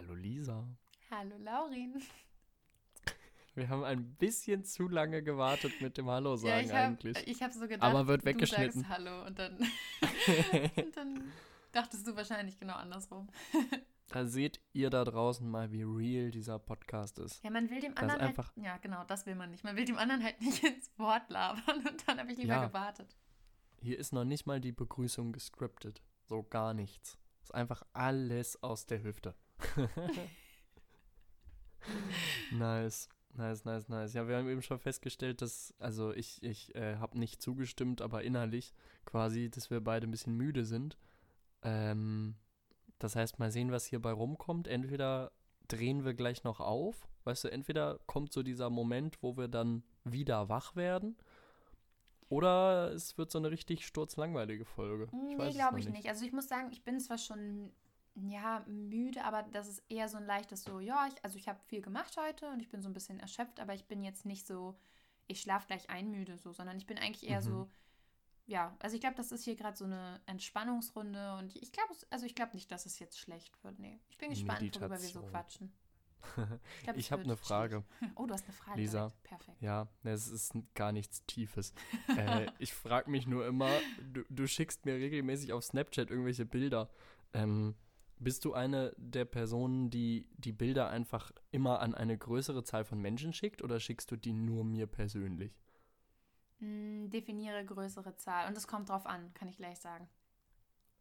Hallo Lisa. Hallo Laurin. Wir haben ein bisschen zu lange gewartet mit dem Hallo sagen ja, ich hab, eigentlich. Ich habe so gedacht, Aber wird weggeschnitten. du sagst Hallo und dann, und dann dachtest du wahrscheinlich genau andersrum. Da seht ihr da draußen mal, wie real dieser Podcast ist. Ja, man will dem anderen halt, ja genau, das will man nicht. Man will dem anderen halt nicht ins Wort labern und dann habe ich lieber ja. gewartet. Hier ist noch nicht mal die Begrüßung gescriptet. So gar nichts. Ist einfach alles aus der Hüfte. nice. Nice, nice, nice. Ja, wir haben eben schon festgestellt, dass, also ich, ich äh, habe nicht zugestimmt, aber innerlich quasi, dass wir beide ein bisschen müde sind. Ähm, das heißt, mal sehen, was hierbei rumkommt. Entweder drehen wir gleich noch auf, weißt du, entweder kommt so dieser Moment, wo wir dann wieder wach werden, oder es wird so eine richtig sturzlangweilige Folge. Ich nee, glaube ich nicht. nicht. Also ich muss sagen, ich bin zwar schon ja, müde, aber das ist eher so ein leichtes so, ja, ich, also ich habe viel gemacht heute und ich bin so ein bisschen erschöpft, aber ich bin jetzt nicht so, ich schlafe gleich ein müde so, sondern ich bin eigentlich eher mhm. so, ja, also ich glaube, das ist hier gerade so eine Entspannungsrunde und ich glaube, also ich glaube nicht, dass es jetzt schlecht wird. Nee, ich bin gespannt, Meditation. worüber wir so quatschen. Ich, ich habe eine Frage. Oh, du hast eine Frage. Lisa. Direkt. Perfekt. Ja, es ist gar nichts Tiefes. äh, ich frage mich nur immer, du, du, schickst mir regelmäßig auf Snapchat irgendwelche Bilder. Ähm, bist du eine der Personen, die die Bilder einfach immer an eine größere Zahl von Menschen schickt oder schickst du die nur mir persönlich? Mm, definiere größere Zahl und es kommt drauf an, kann ich gleich sagen.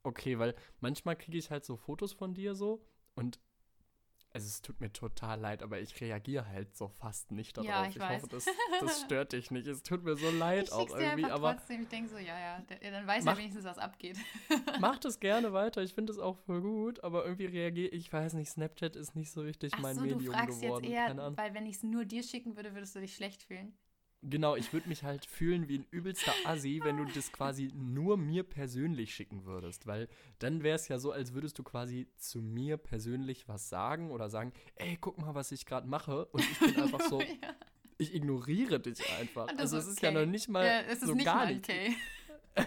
Okay, weil manchmal kriege ich halt so Fotos von dir so und also es tut mir total leid, aber ich reagiere halt so fast nicht darauf. Ja, ich, ich weiß. hoffe, das, das, stört dich nicht. Es tut mir so leid ich auch irgendwie. Dir aber trotzdem, ich denke so, ja, ja, dann weiß mach, ja wenigstens, was abgeht. mach das gerne weiter, ich finde es auch voll gut, aber irgendwie reagiere ich, weiß nicht, Snapchat ist nicht so richtig Ach mein so, Medium du fragst geworden. Jetzt eher, weil wenn ich es nur dir schicken würde, würdest du dich schlecht fühlen. Genau, ich würde mich halt fühlen wie ein übelster Assi, wenn du das quasi nur mir persönlich schicken würdest. Weil dann wäre es ja so, als würdest du quasi zu mir persönlich was sagen oder sagen, ey, guck mal, was ich gerade mache. Und ich bin einfach so, ja. ich ignoriere dich einfach. Also es ist ja noch nicht mal ja, es ist so nicht gar mal okay.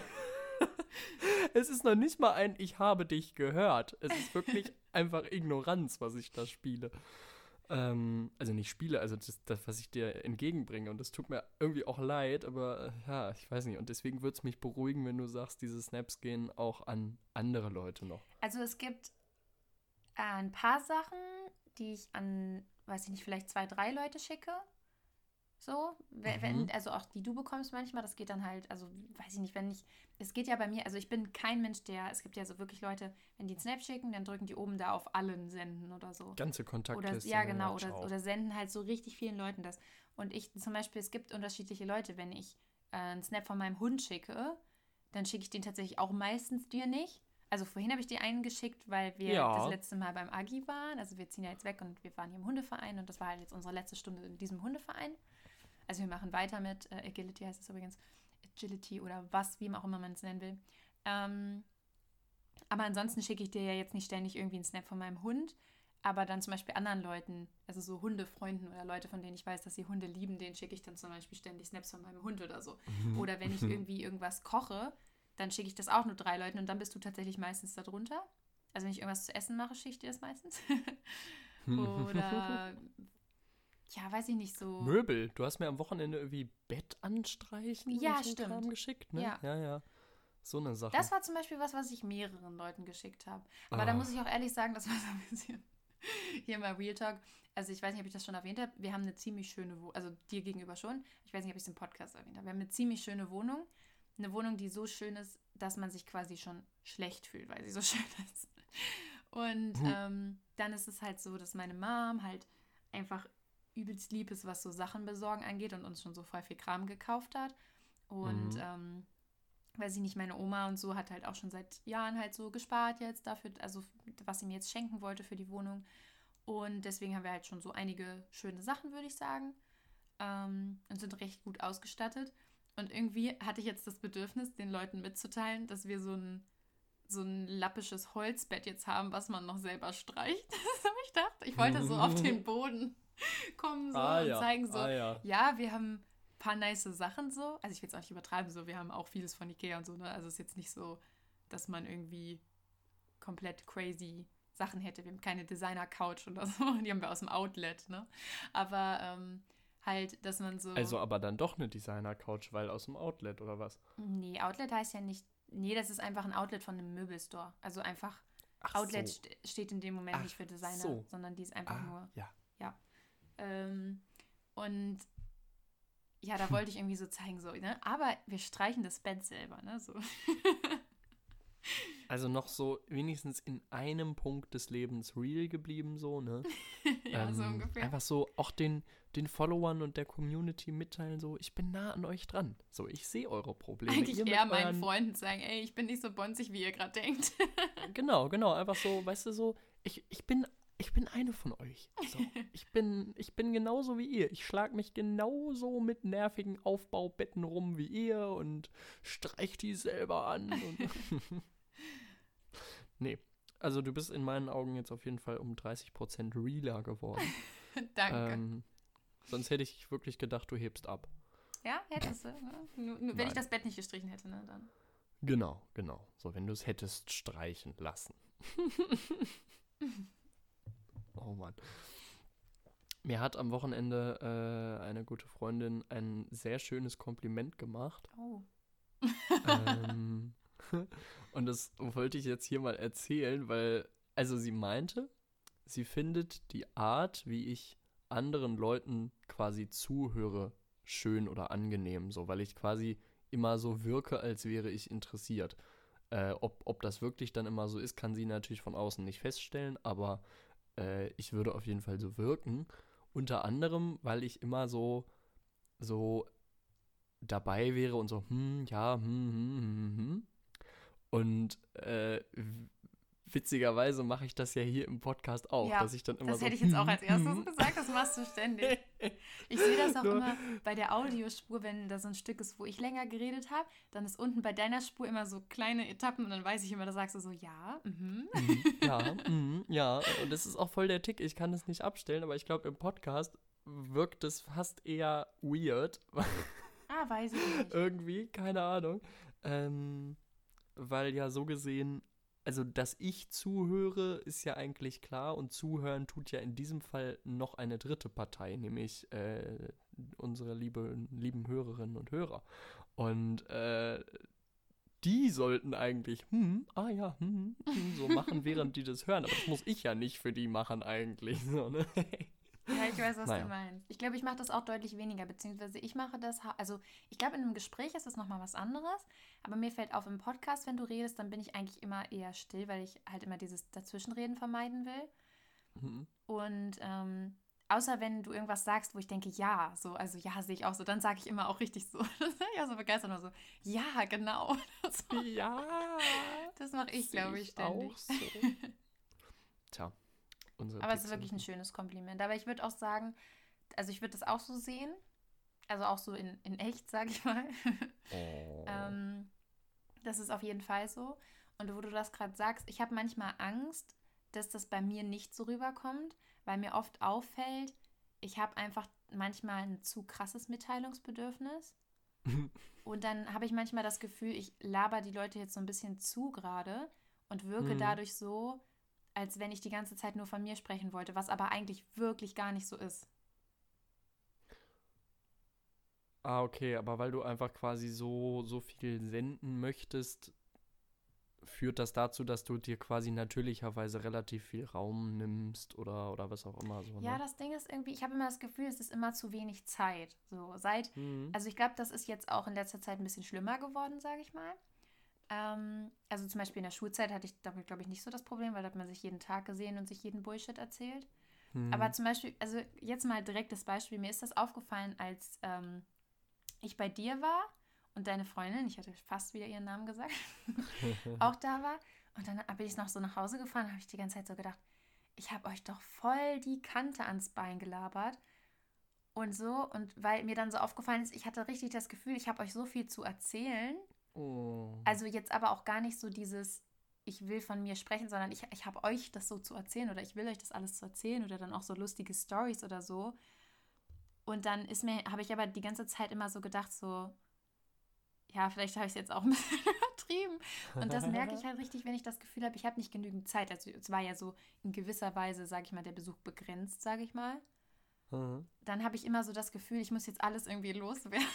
es ist noch nicht mal ein Ich habe dich gehört. Es ist wirklich einfach Ignoranz, was ich da spiele. Ähm, also nicht spiele, also das, das, was ich dir entgegenbringe. Und das tut mir irgendwie auch leid, aber äh, ja, ich weiß nicht. Und deswegen würde es mich beruhigen, wenn du sagst, diese Snaps gehen auch an andere Leute noch. Also es gibt äh, ein paar Sachen, die ich an, weiß ich nicht, vielleicht zwei, drei Leute schicke. So, wenn, mhm. also auch die du bekommst manchmal, das geht dann halt, also weiß ich nicht, wenn ich, es geht ja bei mir, also ich bin kein Mensch, der, es gibt ja so wirklich Leute, wenn die einen Snap schicken, dann drücken die oben da auf allen senden oder so. Ganze Kontaktliste. Oder, ja, genau, oder, oder senden halt so richtig vielen Leuten das. Und ich zum Beispiel, es gibt unterschiedliche Leute, wenn ich äh, einen Snap von meinem Hund schicke, dann schicke ich den tatsächlich auch meistens dir nicht. Also vorhin habe ich dir einen geschickt, weil wir ja. das letzte Mal beim Agi waren. Also wir ziehen ja jetzt weg und wir waren hier im Hundeverein und das war halt jetzt unsere letzte Stunde in diesem Hundeverein. Also wir machen weiter mit äh, Agility heißt es übrigens. Agility oder was, wie auch immer man es nennen will. Ähm, aber ansonsten schicke ich dir ja jetzt nicht ständig irgendwie einen Snap von meinem Hund, aber dann zum Beispiel anderen Leuten, also so Hundefreunden oder Leute, von denen ich weiß, dass sie Hunde lieben, denen schicke ich dann zum Beispiel ständig Snaps von meinem Hund oder so. Mhm. Oder wenn ich irgendwie irgendwas koche, dann schicke ich das auch nur drei Leuten und dann bist du tatsächlich meistens darunter. Also wenn ich irgendwas zu essen mache, schicke ich dir das meistens. oder ja, weiß ich nicht so. Möbel. Du hast mir am Wochenende irgendwie Bett anstreichen ja, und so stimmt. Kram geschickt, ne? Ja. ja, ja. So eine Sache. Das war zum Beispiel was, was ich mehreren Leuten geschickt habe. Aber ah. da muss ich auch ehrlich sagen, das war so ein bisschen hier mal Real Talk. Also ich weiß nicht, ob ich das schon erwähnt habe. Wir haben eine ziemlich schöne Wohnung, also dir gegenüber schon. Ich weiß nicht, ob ich es im Podcast erwähnt habe. Wir haben eine ziemlich schöne Wohnung. Eine Wohnung, die so schön ist, dass man sich quasi schon schlecht fühlt, weil sie so schön ist. Und hm. ähm, dann ist es halt so, dass meine Mom halt einfach übelst lieb ist, was so Sachen besorgen angeht und uns schon so voll viel Kram gekauft hat. Und mhm. ähm, weiß ich nicht, meine Oma und so hat halt auch schon seit Jahren halt so gespart jetzt dafür, also was sie mir jetzt schenken wollte für die Wohnung. Und deswegen haben wir halt schon so einige schöne Sachen, würde ich sagen. Ähm, und sind recht gut ausgestattet. Und irgendwie hatte ich jetzt das Bedürfnis, den Leuten mitzuteilen, dass wir so ein, so ein lappisches Holzbett jetzt haben, was man noch selber streicht. Das habe ich gedacht. Ich wollte so auf den Boden kommen so ah, und ja. zeigen so, ah, ja. ja. wir haben ein paar nice Sachen so. Also ich will es auch nicht übertreiben, so wir haben auch vieles von Ikea und so, ne? Also es ist jetzt nicht so, dass man irgendwie komplett crazy Sachen hätte. Wir haben keine Designer-Couch oder so. Die haben wir aus dem Outlet, ne? Aber ähm, halt, dass man so. Also aber dann doch eine Designer-Couch, weil aus dem Outlet oder was? Nee, Outlet heißt ja nicht. Nee, das ist einfach ein Outlet von einem Möbelstore. Also einfach. Ach Outlet so. st steht in dem Moment Ach nicht für Designer, so. sondern die ist einfach Ah, nur. ja. Ähm, und ja, da wollte ich irgendwie so zeigen, so, ne? Aber wir streichen das Bett selber, ne? So. Also noch so wenigstens in einem Punkt des Lebens real geblieben, so, ne? ja, so Ähm, ungefähr. Einfach so auch den, den Followern und der Community mitteilen, so, ich bin nah an euch dran. So, ich sehe eure Probleme. Eigentlich Ihr eher meinen Freunden sagen, ey, ich bin nicht so bonzig, wie ihr gerade denkt. Genau, genau, einfach so, weißt du, so, ich, ich bin, ich bin eine von euch. So, ich bin, ich bin genauso wie ihr. Ich schlag mich genauso mit nervigen Aufbaubetten rum wie ihr und streich die selber an. Nee, also du bist in meinen Augen jetzt auf jeden Fall um 30% realer geworden. Danke. Ähm, sonst hätte ich wirklich gedacht, du hebst ab. ja, hättest du. Ne? Nur, nur, wenn Nein. ich das Bett nicht gestrichen hätte, ne? Dann. Genau, genau. So, wenn du es hättest streichen lassen. Oh Mann. Mir hat am Wochenende äh, eine gute Freundin ein sehr schönes Kompliment gemacht. Oh. ähm, und das wollte ich jetzt hier mal erzählen, weil, also sie meinte, sie findet die Art, wie ich anderen Leuten quasi zuhöre, schön oder angenehm, so, weil ich quasi immer so wirke, als wäre ich interessiert. Äh, ob, ob das wirklich dann immer so ist, kann sie natürlich von außen nicht feststellen, aber äh, ich würde auf jeden Fall so wirken. Unter anderem, weil ich immer so, so dabei wäre und so, hm, ja, hm, hm, hm, hm. Und äh, witzigerweise mache ich das ja hier im Podcast auch, Ja, dass ich dann immer Das so. hätte ich jetzt auch als erstes gesagt, das machst du ständig. Ich sehe das auch immer bei der Audiospur, wenn da so ein Stück ist, wo ich länger geredet habe, dann ist unten bei deiner Spur immer so kleine Etappen und dann weiß ich immer, da sagst du so, ja, mhm. Mhm, ja, mhm, ja. Und das ist auch voll der Tick. Ich kann es nicht abstellen, aber ich glaube, im Podcast wirkt es fast eher weird. Ah, weiß ich nicht. Irgendwie, keine Ahnung. Ähm, weil ja so gesehen, also dass ich zuhöre, ist ja eigentlich klar und zuhören tut ja in diesem Fall noch eine dritte Partei, nämlich äh, unsere liebe, lieben Hörerinnen und Hörer. Und äh, die sollten eigentlich, hm, ah ja, hm, hm, so machen, während die das hören. Aber das muss ich ja nicht für die machen eigentlich. So, ne? Ja, ich weiß, was Naja. du meinst. Ich glaube, ich mache das auch deutlich weniger, beziehungsweise ich mache das, also ich glaube, in einem Gespräch ist das nochmal was anderes, aber mir fällt auf, im Podcast, wenn du redest, dann bin ich eigentlich immer eher still, weil ich halt immer dieses Dazwischenreden vermeiden will. Mhm. Und ähm, außer wenn du irgendwas sagst, wo ich denke, ja, so, also ja, sehe ich auch so, dann sage ich immer auch richtig so. ja, so begeistert nur so, ja, genau. so, Ja. das mache ich, glaube ich, ständig. Auch so. Tja. Unsere Aber es ist wirklich ein schönes Kompliment. Aber ich würde auch sagen, also ich würde das auch so sehen. Also auch so in, in echt, sage ich mal. Oh. ähm, das ist auf jeden Fall so. Und wo du das gerade sagst, ich habe manchmal Angst, dass das bei mir nicht so rüberkommt, weil mir oft auffällt, ich habe einfach manchmal ein zu krasses Mitteilungsbedürfnis. Und dann habe ich manchmal das Gefühl, ich laber die Leute jetzt so ein bisschen zu gerade und wirke Mhm. dadurch so, als wenn ich die ganze Zeit nur von mir sprechen wollte, was aber eigentlich wirklich gar nicht so ist. Ah, okay, aber weil du einfach quasi so, so viel senden möchtest, führt das dazu, dass du dir quasi natürlicherweise relativ viel Raum nimmst oder, oder was auch immer so, ne? Ja, das Ding ist irgendwie, ich habe immer das Gefühl, es ist immer zu wenig Zeit. So, seit, Mhm. also ich glaube, das ist jetzt auch in letzter Zeit ein bisschen schlimmer geworden, sage ich mal. Ähm, also zum Beispiel in der Schulzeit hatte ich damit, glaube ich, nicht so das Problem, weil da hat man sich jeden Tag gesehen und sich jeden Bullshit erzählt. Mhm. Aber zum Beispiel, also jetzt mal direktes Beispiel, mir ist das aufgefallen, als ähm, ich bei dir war und deine Freundin, ich hatte fast wieder ihren Namen gesagt, auch da war. Und dann bin ich noch so nach Hause gefahren, habe ich die ganze Zeit so gedacht, ich habe euch doch voll die Kante ans Bein gelabert. Und so, und weil mir dann so aufgefallen ist, ich hatte richtig das Gefühl, ich habe euch so viel zu erzählen. Oh. Also jetzt aber auch gar nicht so dieses, ich will von mir sprechen, sondern ich, ich habe euch das so zu erzählen oder ich will euch das alles zu erzählen oder dann auch so lustige Stories oder so. Und dann ist mir, habe ich aber die ganze Zeit immer so gedacht, so, ja, vielleicht habe ich es jetzt auch ein bisschen übertrieben. Und das merke ich halt richtig, wenn ich das Gefühl habe, ich habe nicht genügend Zeit. Also es war ja so in gewisser Weise, sage ich mal, der Besuch begrenzt, sage ich mal. Mhm. Dann habe ich immer so das Gefühl, ich muss jetzt alles irgendwie loswerden.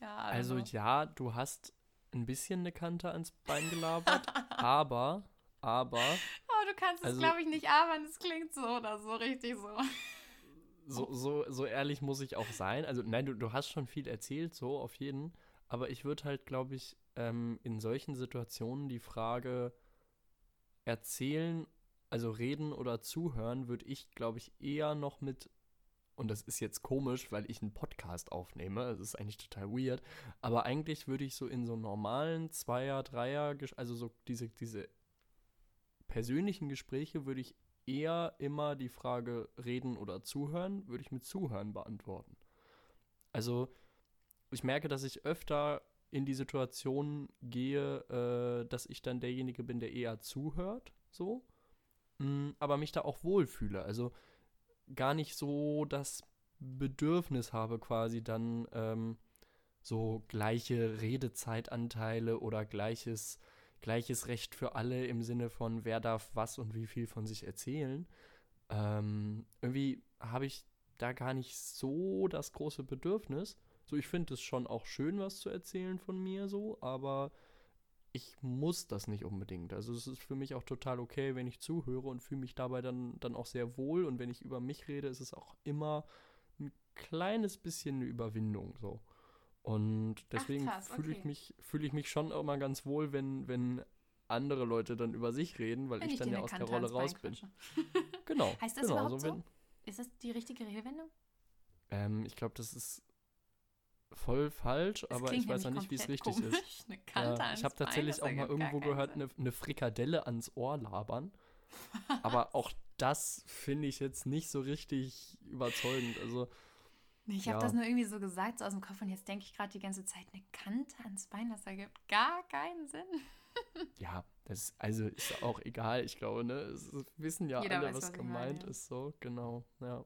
Ja, also. also ja, du hast ein bisschen eine Kante ans Bein gelabert, aber, aber. Oh, du kannst es, also, glaube ich, nicht aber, es klingt so oder so richtig so. So, so, so ehrlich muss ich auch sein. Also, nein, du, du hast schon viel erzählt, so auf jeden. Aber ich würde halt, glaube ich, ähm, in solchen Situationen die Frage erzählen, also reden oder zuhören, würde ich, glaube ich, eher noch mit und das ist jetzt komisch, weil ich einen Podcast aufnehme. Das ist eigentlich total weird. Aber eigentlich würde ich so in so normalen Zweier-, Dreier-, also so diese, diese persönlichen Gespräche würde ich eher immer die Frage reden oder zuhören, würde ich mit zuhören beantworten. Also ich merke, dass ich öfter in die Situation gehe, äh, dass ich dann derjenige bin, der eher zuhört, so, mm, aber mich da auch wohlfühle. Also gar nicht so das Bedürfnis habe, quasi dann ähm, so gleiche Redezeitanteile oder gleiches, gleiches Recht für alle im Sinne von, wer darf was und wie viel von sich erzählen. Ähm, irgendwie habe ich da gar nicht so das große Bedürfnis. So, ich finde es schon auch schön, was zu erzählen von mir, so, aber ich muss das nicht unbedingt. Also es ist für mich auch total okay, wenn ich zuhöre und fühle mich dabei dann, dann auch sehr wohl. Und wenn ich über mich rede, ist es auch immer ein kleines bisschen eine Überwindung so. Und deswegen fühle okay. ich mich, fühle ich mich schon immer ganz wohl, wenn, wenn andere Leute dann über sich reden, weil ich, ich dann ja aus der Rolle raus bin. genau. Heißt das genau, überhaupt so? Wenn, ist das die richtige Redewendung? Ähm, ich glaube, das ist voll falsch, das aber ich weiß ja nicht, wie es richtig komisch. ist. Ja, ich habe tatsächlich auch mal irgendwo gehört, eine, eine Frikadelle ans Ohr labern. aber auch das finde ich jetzt nicht so richtig überzeugend. Also, nee, ich habe das nur irgendwie so gesagt, so aus dem Kopf, und jetzt denke ich gerade die ganze Zeit, eine Kante ans Bein, das ergibt gar keinen Sinn. ja, das also ist auch egal, ich glaube, ne? Es wissen ja Jeder alle, weiß, was, was gemeint meine, ja. ist, so, genau, ja.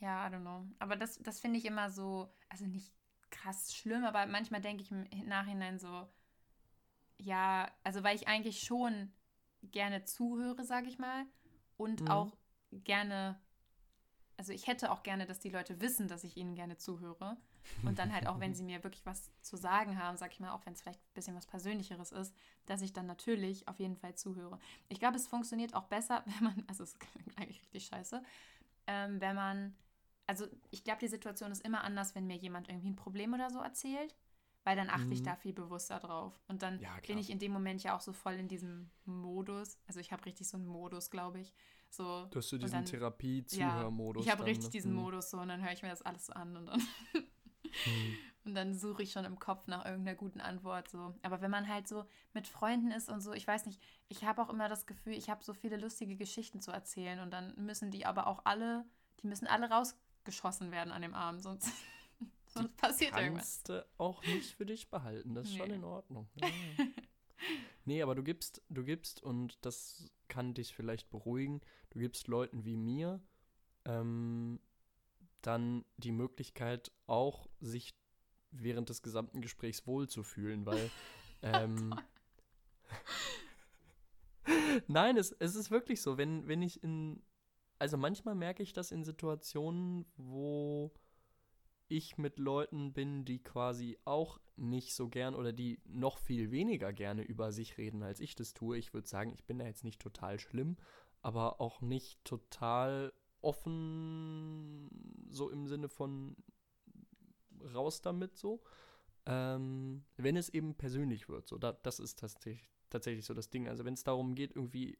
Ja, I don't know. Aber das, das finde ich immer so, also nicht krass schlimm, aber manchmal denke ich im Nachhinein so, ja, also weil ich eigentlich schon gerne zuhöre, sage ich mal, und mhm. auch gerne, also ich hätte auch gerne, dass die Leute wissen, dass ich ihnen gerne zuhöre. Und dann halt auch, wenn sie mir wirklich was zu sagen haben, sag ich mal, auch wenn es vielleicht ein bisschen was Persönlicheres ist, dass ich dann natürlich auf jeden Fall zuhöre. Ich glaube, es funktioniert auch besser, wenn man, also es ist eigentlich richtig scheiße, ähm, wenn man also ich glaube, die Situation ist immer anders, wenn mir jemand irgendwie ein Problem oder so erzählt, weil dann achte mhm. ich da viel bewusster drauf. Und dann ja, bin ich in dem Moment ja auch so voll in diesem Modus. Also ich habe richtig so einen Modus, glaube ich. So, du hast so diesen Therapie-Zuhörmodus. Ja, ich habe richtig diesen mhm. Modus so und dann höre ich mir das alles so an und dann, mhm. und dann suche ich schon im Kopf nach irgendeiner guten Antwort. So. Aber wenn man halt so mit Freunden ist und so, ich weiß nicht, ich habe auch immer das Gefühl, ich habe so viele lustige Geschichten zu erzählen und dann müssen die aber auch alle, die müssen alle raus geschossen werden an dem Arm, sonst, sonst passiert irgendwas. Kannst du auch nicht für dich behalten, das ist nee. schon in Ordnung. Ja. nee, aber du gibst, du gibst, und das kann dich vielleicht beruhigen, du gibst Leuten wie mir ähm, dann die Möglichkeit, auch sich während des gesamten Gesprächs wohlzufühlen, weil ähm, Nein, es, es ist wirklich so, wenn, wenn ich in, also manchmal merke ich das in Situationen, wo ich mit Leuten bin, die quasi auch nicht so gern oder die noch viel weniger gerne über sich reden, als ich das tue. Ich würde sagen, ich bin da jetzt nicht total schlimm, aber auch nicht total offen, so im Sinne von raus damit so. Ähm, wenn es eben persönlich wird, so, da, das ist tatsächlich, tatsächlich so das Ding. Also wenn es darum geht, irgendwie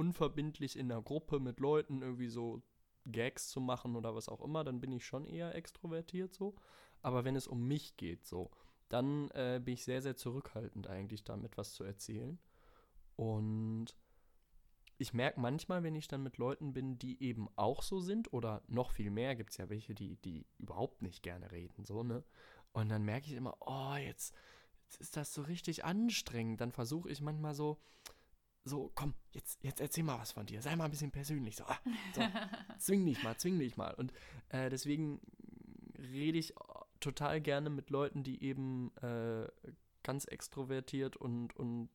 unverbindlich in der Gruppe mit Leuten irgendwie so Gags zu machen oder was auch immer, dann bin ich schon eher extrovertiert so. Aber wenn es um mich geht so, dann äh, bin ich sehr, sehr zurückhaltend eigentlich damit, was zu erzählen. Und ich merke manchmal, wenn ich dann mit Leuten bin, die eben auch so sind oder noch viel mehr, gibt es ja welche, die, die überhaupt nicht gerne reden, so, ne? Und dann merke ich immer, oh, jetzt, jetzt ist das so richtig anstrengend. Dann versuche ich manchmal so, so, komm, jetzt, jetzt erzähl mal was von dir. Sei mal ein bisschen persönlich. So, ah, so zwing dich mal, zwing dich mal. Und äh, deswegen rede ich total gerne mit Leuten, die eben äh, ganz extrovertiert und, und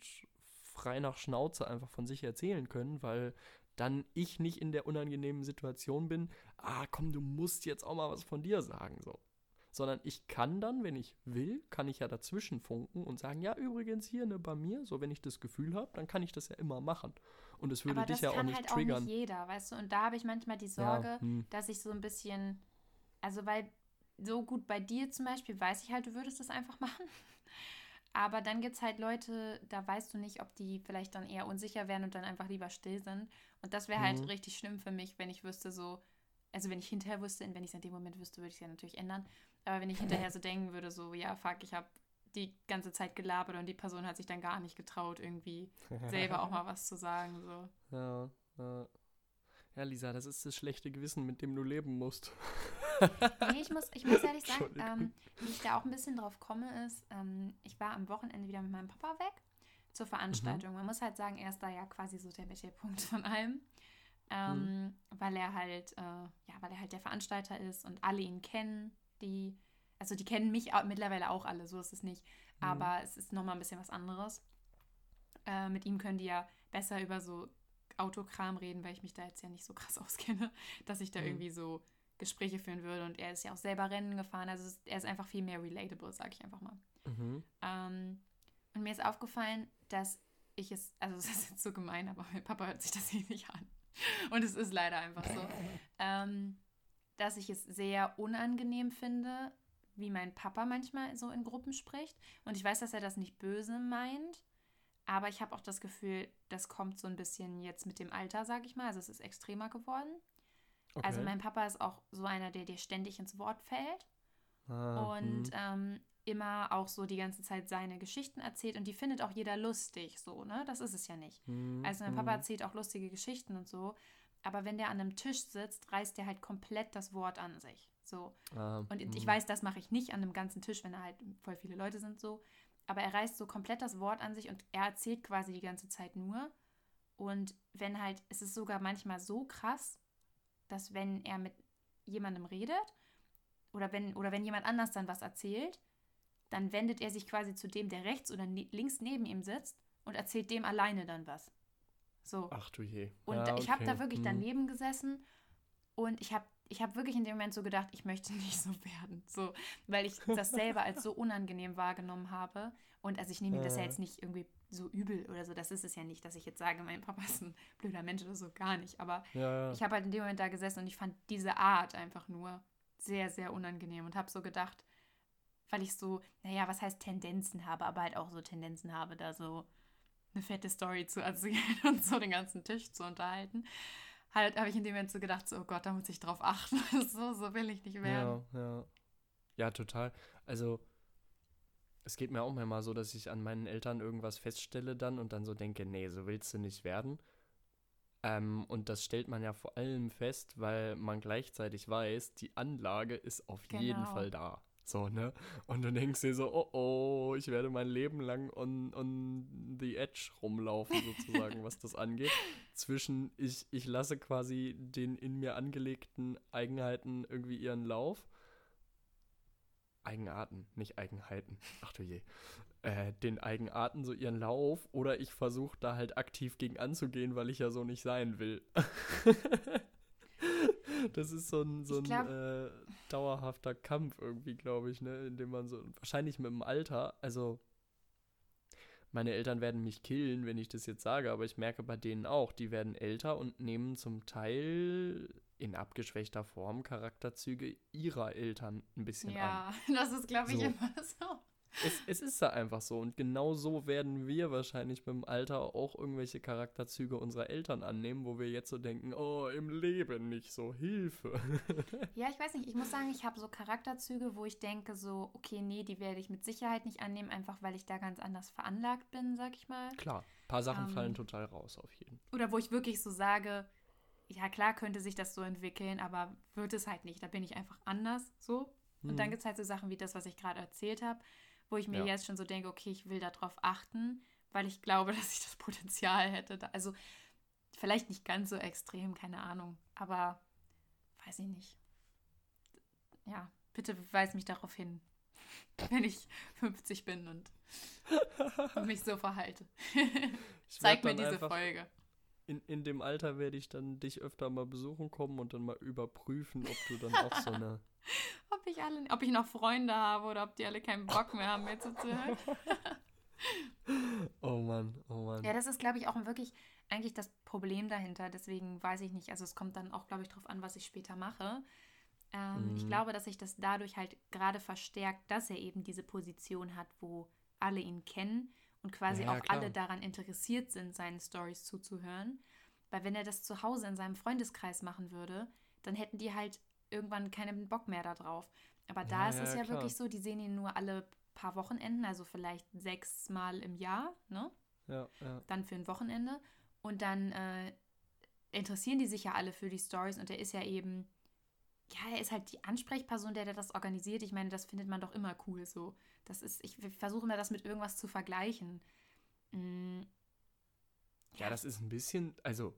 frei nach Schnauze einfach von sich erzählen können, weil dann ich nicht in der unangenehmen Situation bin, ah komm, du musst jetzt auch mal was von dir sagen, so. Sondern ich kann dann, wenn ich will, kann ich ja dazwischen funken und sagen, ja, übrigens hier ne, bei mir, so wenn ich das Gefühl habe, dann kann ich das ja immer machen. Und es würde Aber dich ja auch nicht halt triggern. Auch nicht jeder, weißt du? Und da habe ich manchmal die Sorge, ja, hm. dass ich so ein bisschen, also weil so gut bei dir zum Beispiel weiß ich halt, du würdest das einfach machen. Aber dann gibt es halt Leute, da weißt du nicht, ob die vielleicht dann eher unsicher werden und dann einfach lieber still sind. Und das wäre halt mhm. richtig schlimm für mich, wenn ich wüsste, so, also wenn ich hinterher wüsste, wenn ich es in dem Moment wüsste, würde ich es ja natürlich ändern. Aber wenn ich hinterher so denken würde, so, ja, fuck, ich habe die ganze Zeit gelabert und die Person hat sich dann gar nicht getraut, irgendwie selber auch mal was zu sagen. So. Ja, ja. Ja, Lisa, das ist das schlechte Gewissen, mit dem du leben musst. nee, ich muss, ich muss ehrlich sagen, ähm, wie ich da auch ein bisschen drauf komme, ist, ähm, ich war am Wochenende wieder mit meinem Papa weg zur Veranstaltung. Mhm. Man muss halt sagen, er ist da ja quasi so der Mittelpunkt von allem. Ähm, mhm. weil er halt, äh, ja, weil er halt der Veranstalter ist und alle ihn kennen, die, also die kennen mich mittlerweile auch alle, so ist es nicht. Mhm. Aber es ist nochmal ein bisschen was anderes. Äh, mit ihm können die ja besser über so Autokram reden, weil ich mich da jetzt ja nicht so krass auskenne, dass ich da mhm. irgendwie so Gespräche führen würde. Und er ist ja auch selber Rennen gefahren. Also er ist einfach viel mehr relatable, sag ich einfach mal. Mhm. Ähm, und mir ist aufgefallen, dass ich es, also das ist jetzt so gemein, aber mein Papa hört sich das eh nicht an. Und es ist leider einfach so, ähm, dass ich es sehr unangenehm finde, wie mein Papa manchmal so in Gruppen spricht. Und ich weiß, dass er das nicht böse meint, aber ich habe auch das Gefühl, das kommt so ein bisschen jetzt mit dem Alter, sag ich mal. Also es ist extremer geworden. Also okay. Also mein Papa ist auch so einer, der dir ständig ins Wort fällt. Ah, und hm. ähm, immer auch so die ganze Zeit seine Geschichten erzählt und die findet auch jeder lustig, so, ne? Das ist es ja nicht. Mhm. Also mein Papa hm. erzählt auch lustige Geschichten und so, aber wenn der an einem Tisch sitzt, reißt der halt komplett das Wort an sich. So. Ah, und ich hm. weiß, das mache ich nicht an einem ganzen Tisch, wenn da halt voll viele Leute sind, so. Aber er reißt so komplett das Wort an sich und er erzählt quasi die ganze Zeit nur. Und wenn halt, es ist sogar manchmal so krass, dass wenn er mit jemandem redet oder wenn, oder wenn jemand anders dann was erzählt, dann wendet er sich quasi zu dem, der rechts oder ne links neben ihm sitzt und erzählt dem alleine dann was. So. Ach du je. Und ja, ich habe da wirklich hm. daneben gesessen und ich habe ich hab wirklich in dem Moment so gedacht, ich möchte nicht so werden. So, weil ich das selber als so unangenehm wahrgenommen habe. Und also ich nehme ihm das ja jetzt nicht irgendwie so übel oder so. Das ist es ja nicht, dass ich jetzt sage, mein Papa ist ein blöder Mensch oder so, gar nicht. Aber ja. ich habe halt in dem Moment da gesessen und ich fand diese Art einfach nur sehr, sehr unangenehm und habe so gedacht, weil ich so, naja, was heißt Tendenzen habe, aber halt auch so Tendenzen habe, da so eine fette Story zu erzählen und so den ganzen Tisch zu unterhalten. Halt habe ich in dem Moment so gedacht, so, oh Gott, da muss ich drauf achten. so, so will ich nicht werden. Ja, ja. Ja, total. Also, es geht mir auch manchmal so, dass ich an meinen Eltern irgendwas feststelle dann und dann so denke, nee, so willst du nicht werden. Ähm, und das stellt man ja vor allem fest, weil man gleichzeitig weiß, die Anlage ist auf genau. jeden Fall da. So, ne? Und du denkst dir so, oh oh, ich werde mein Leben lang on, on the edge rumlaufen, sozusagen, was das angeht. Zwischen, ich, ich lasse quasi den in mir angelegten Eigenheiten irgendwie ihren Lauf. Eigenarten, nicht Eigenheiten. Ach du je. Äh, den Eigenarten so ihren Lauf oder ich versuche da halt aktiv gegen anzugehen, weil ich ja so nicht sein will. Das ist so ein, so ein glaub, äh, dauerhafter Kampf irgendwie, glaube ich, ne? In dem man so, wahrscheinlich mit dem Alter, also meine Eltern werden mich killen, wenn ich das jetzt sage, aber ich merke bei denen auch, die werden älter und nehmen zum Teil in abgeschwächter Form Charakterzüge ihrer Eltern ein bisschen ja, an. Ja, das ist, glaube ich, so. immer so es, es ist da einfach so. Und genau so werden wir wahrscheinlich mit dem Alter auch irgendwelche Charakterzüge unserer Eltern annehmen, wo wir jetzt so denken, oh, im Leben nicht so, Hilfe. Ja, ich weiß nicht, ich muss sagen, ich habe so Charakterzüge, wo ich denke so, okay, nee, die werde ich mit Sicherheit nicht annehmen, einfach weil ich da ganz anders veranlagt bin, sag ich mal. Klar, ein paar Sachen ähm, fallen total raus auf jeden. Oder wo ich wirklich so sage, ja klar könnte sich das so entwickeln, aber wird es halt nicht. Da bin ich einfach anders so. Und hm. dann gibt es halt so Sachen wie das, was ich gerade erzählt habe wo ich mir ja. jetzt schon so denke, okay, ich will darauf achten, weil ich glaube, dass ich das Potenzial hätte. Da, also vielleicht nicht ganz so extrem, keine Ahnung, aber weiß ich nicht. Ja, Bitte weis mich darauf hin, wenn ich 50 bin und, und mich so verhalte. Zeig mir diese Folge. In, in dem Alter werde ich dann dich öfter mal besuchen kommen und dann mal überprüfen, ob du dann auch so eine. ob ich alle, ob ich noch Freunde habe oder ob die alle keinen Bock mehr haben, mir zuzuhören. oh Mann, oh Mann. Ja, das ist, glaube ich, auch wirklich eigentlich das Problem dahinter. Deswegen weiß ich nicht. Also es kommt dann auch, glaube ich, darauf an, was ich später mache. Ähm, mhm. Ich glaube, dass sich das dadurch halt gerade verstärkt, dass er eben diese Position hat, wo alle ihn kennen und quasi ja, auch klar. alle daran interessiert sind, seinen Stories zuzuhören. Weil wenn er das zu Hause in seinem Freundeskreis machen würde, dann hätten die halt irgendwann keinen Bock mehr darauf. Aber da ja, ist es ja, ja wirklich so, die sehen ihn nur alle paar Wochenenden, also vielleicht sechs Mal im Jahr, ne? Ja, ja. Dann für ein Wochenende. Und dann äh, interessieren die sich ja alle für die Stories und er ist ja eben, ja, er ist halt die Ansprechperson, der, der das organisiert. Ich meine, das findet man doch immer cool so. Das ist, ich versuche mir das mit irgendwas zu vergleichen. Mm, ja. ja, das ist ein bisschen, also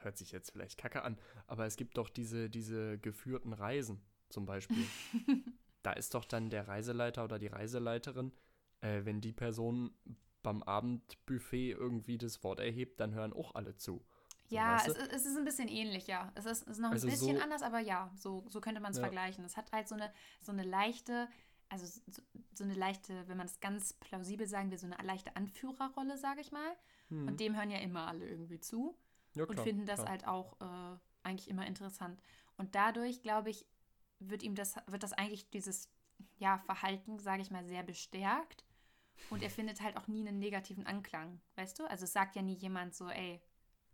hört sich jetzt vielleicht kacke an, aber es gibt doch diese, diese geführten Reisen zum Beispiel. da ist doch dann der Reiseleiter oder die Reiseleiterin, äh, wenn die Person beim Abendbuffet irgendwie das Wort erhebt, dann hören auch alle zu. Ja, es, es, ist ein bisschen ähnlich, ja. Es ist, ist noch ein also bisschen so, anders, aber ja, so, so könnte man es ja. vergleichen. Es hat halt so eine, so eine leichte, also so, so eine leichte, wenn man es ganz plausibel sagen will, so eine leichte Anführerrolle, sage ich mal. Hm. Und dem hören ja immer alle irgendwie zu ja, und finden das klar. halt auch äh, eigentlich immer interessant. Und dadurch, glaube ich, wird ihm das, wird das eigentlich dieses ja, Verhalten, sage ich mal, sehr bestärkt. Und er findet halt auch nie einen negativen Anklang, weißt du? Also es sagt ja nie jemand so, ey.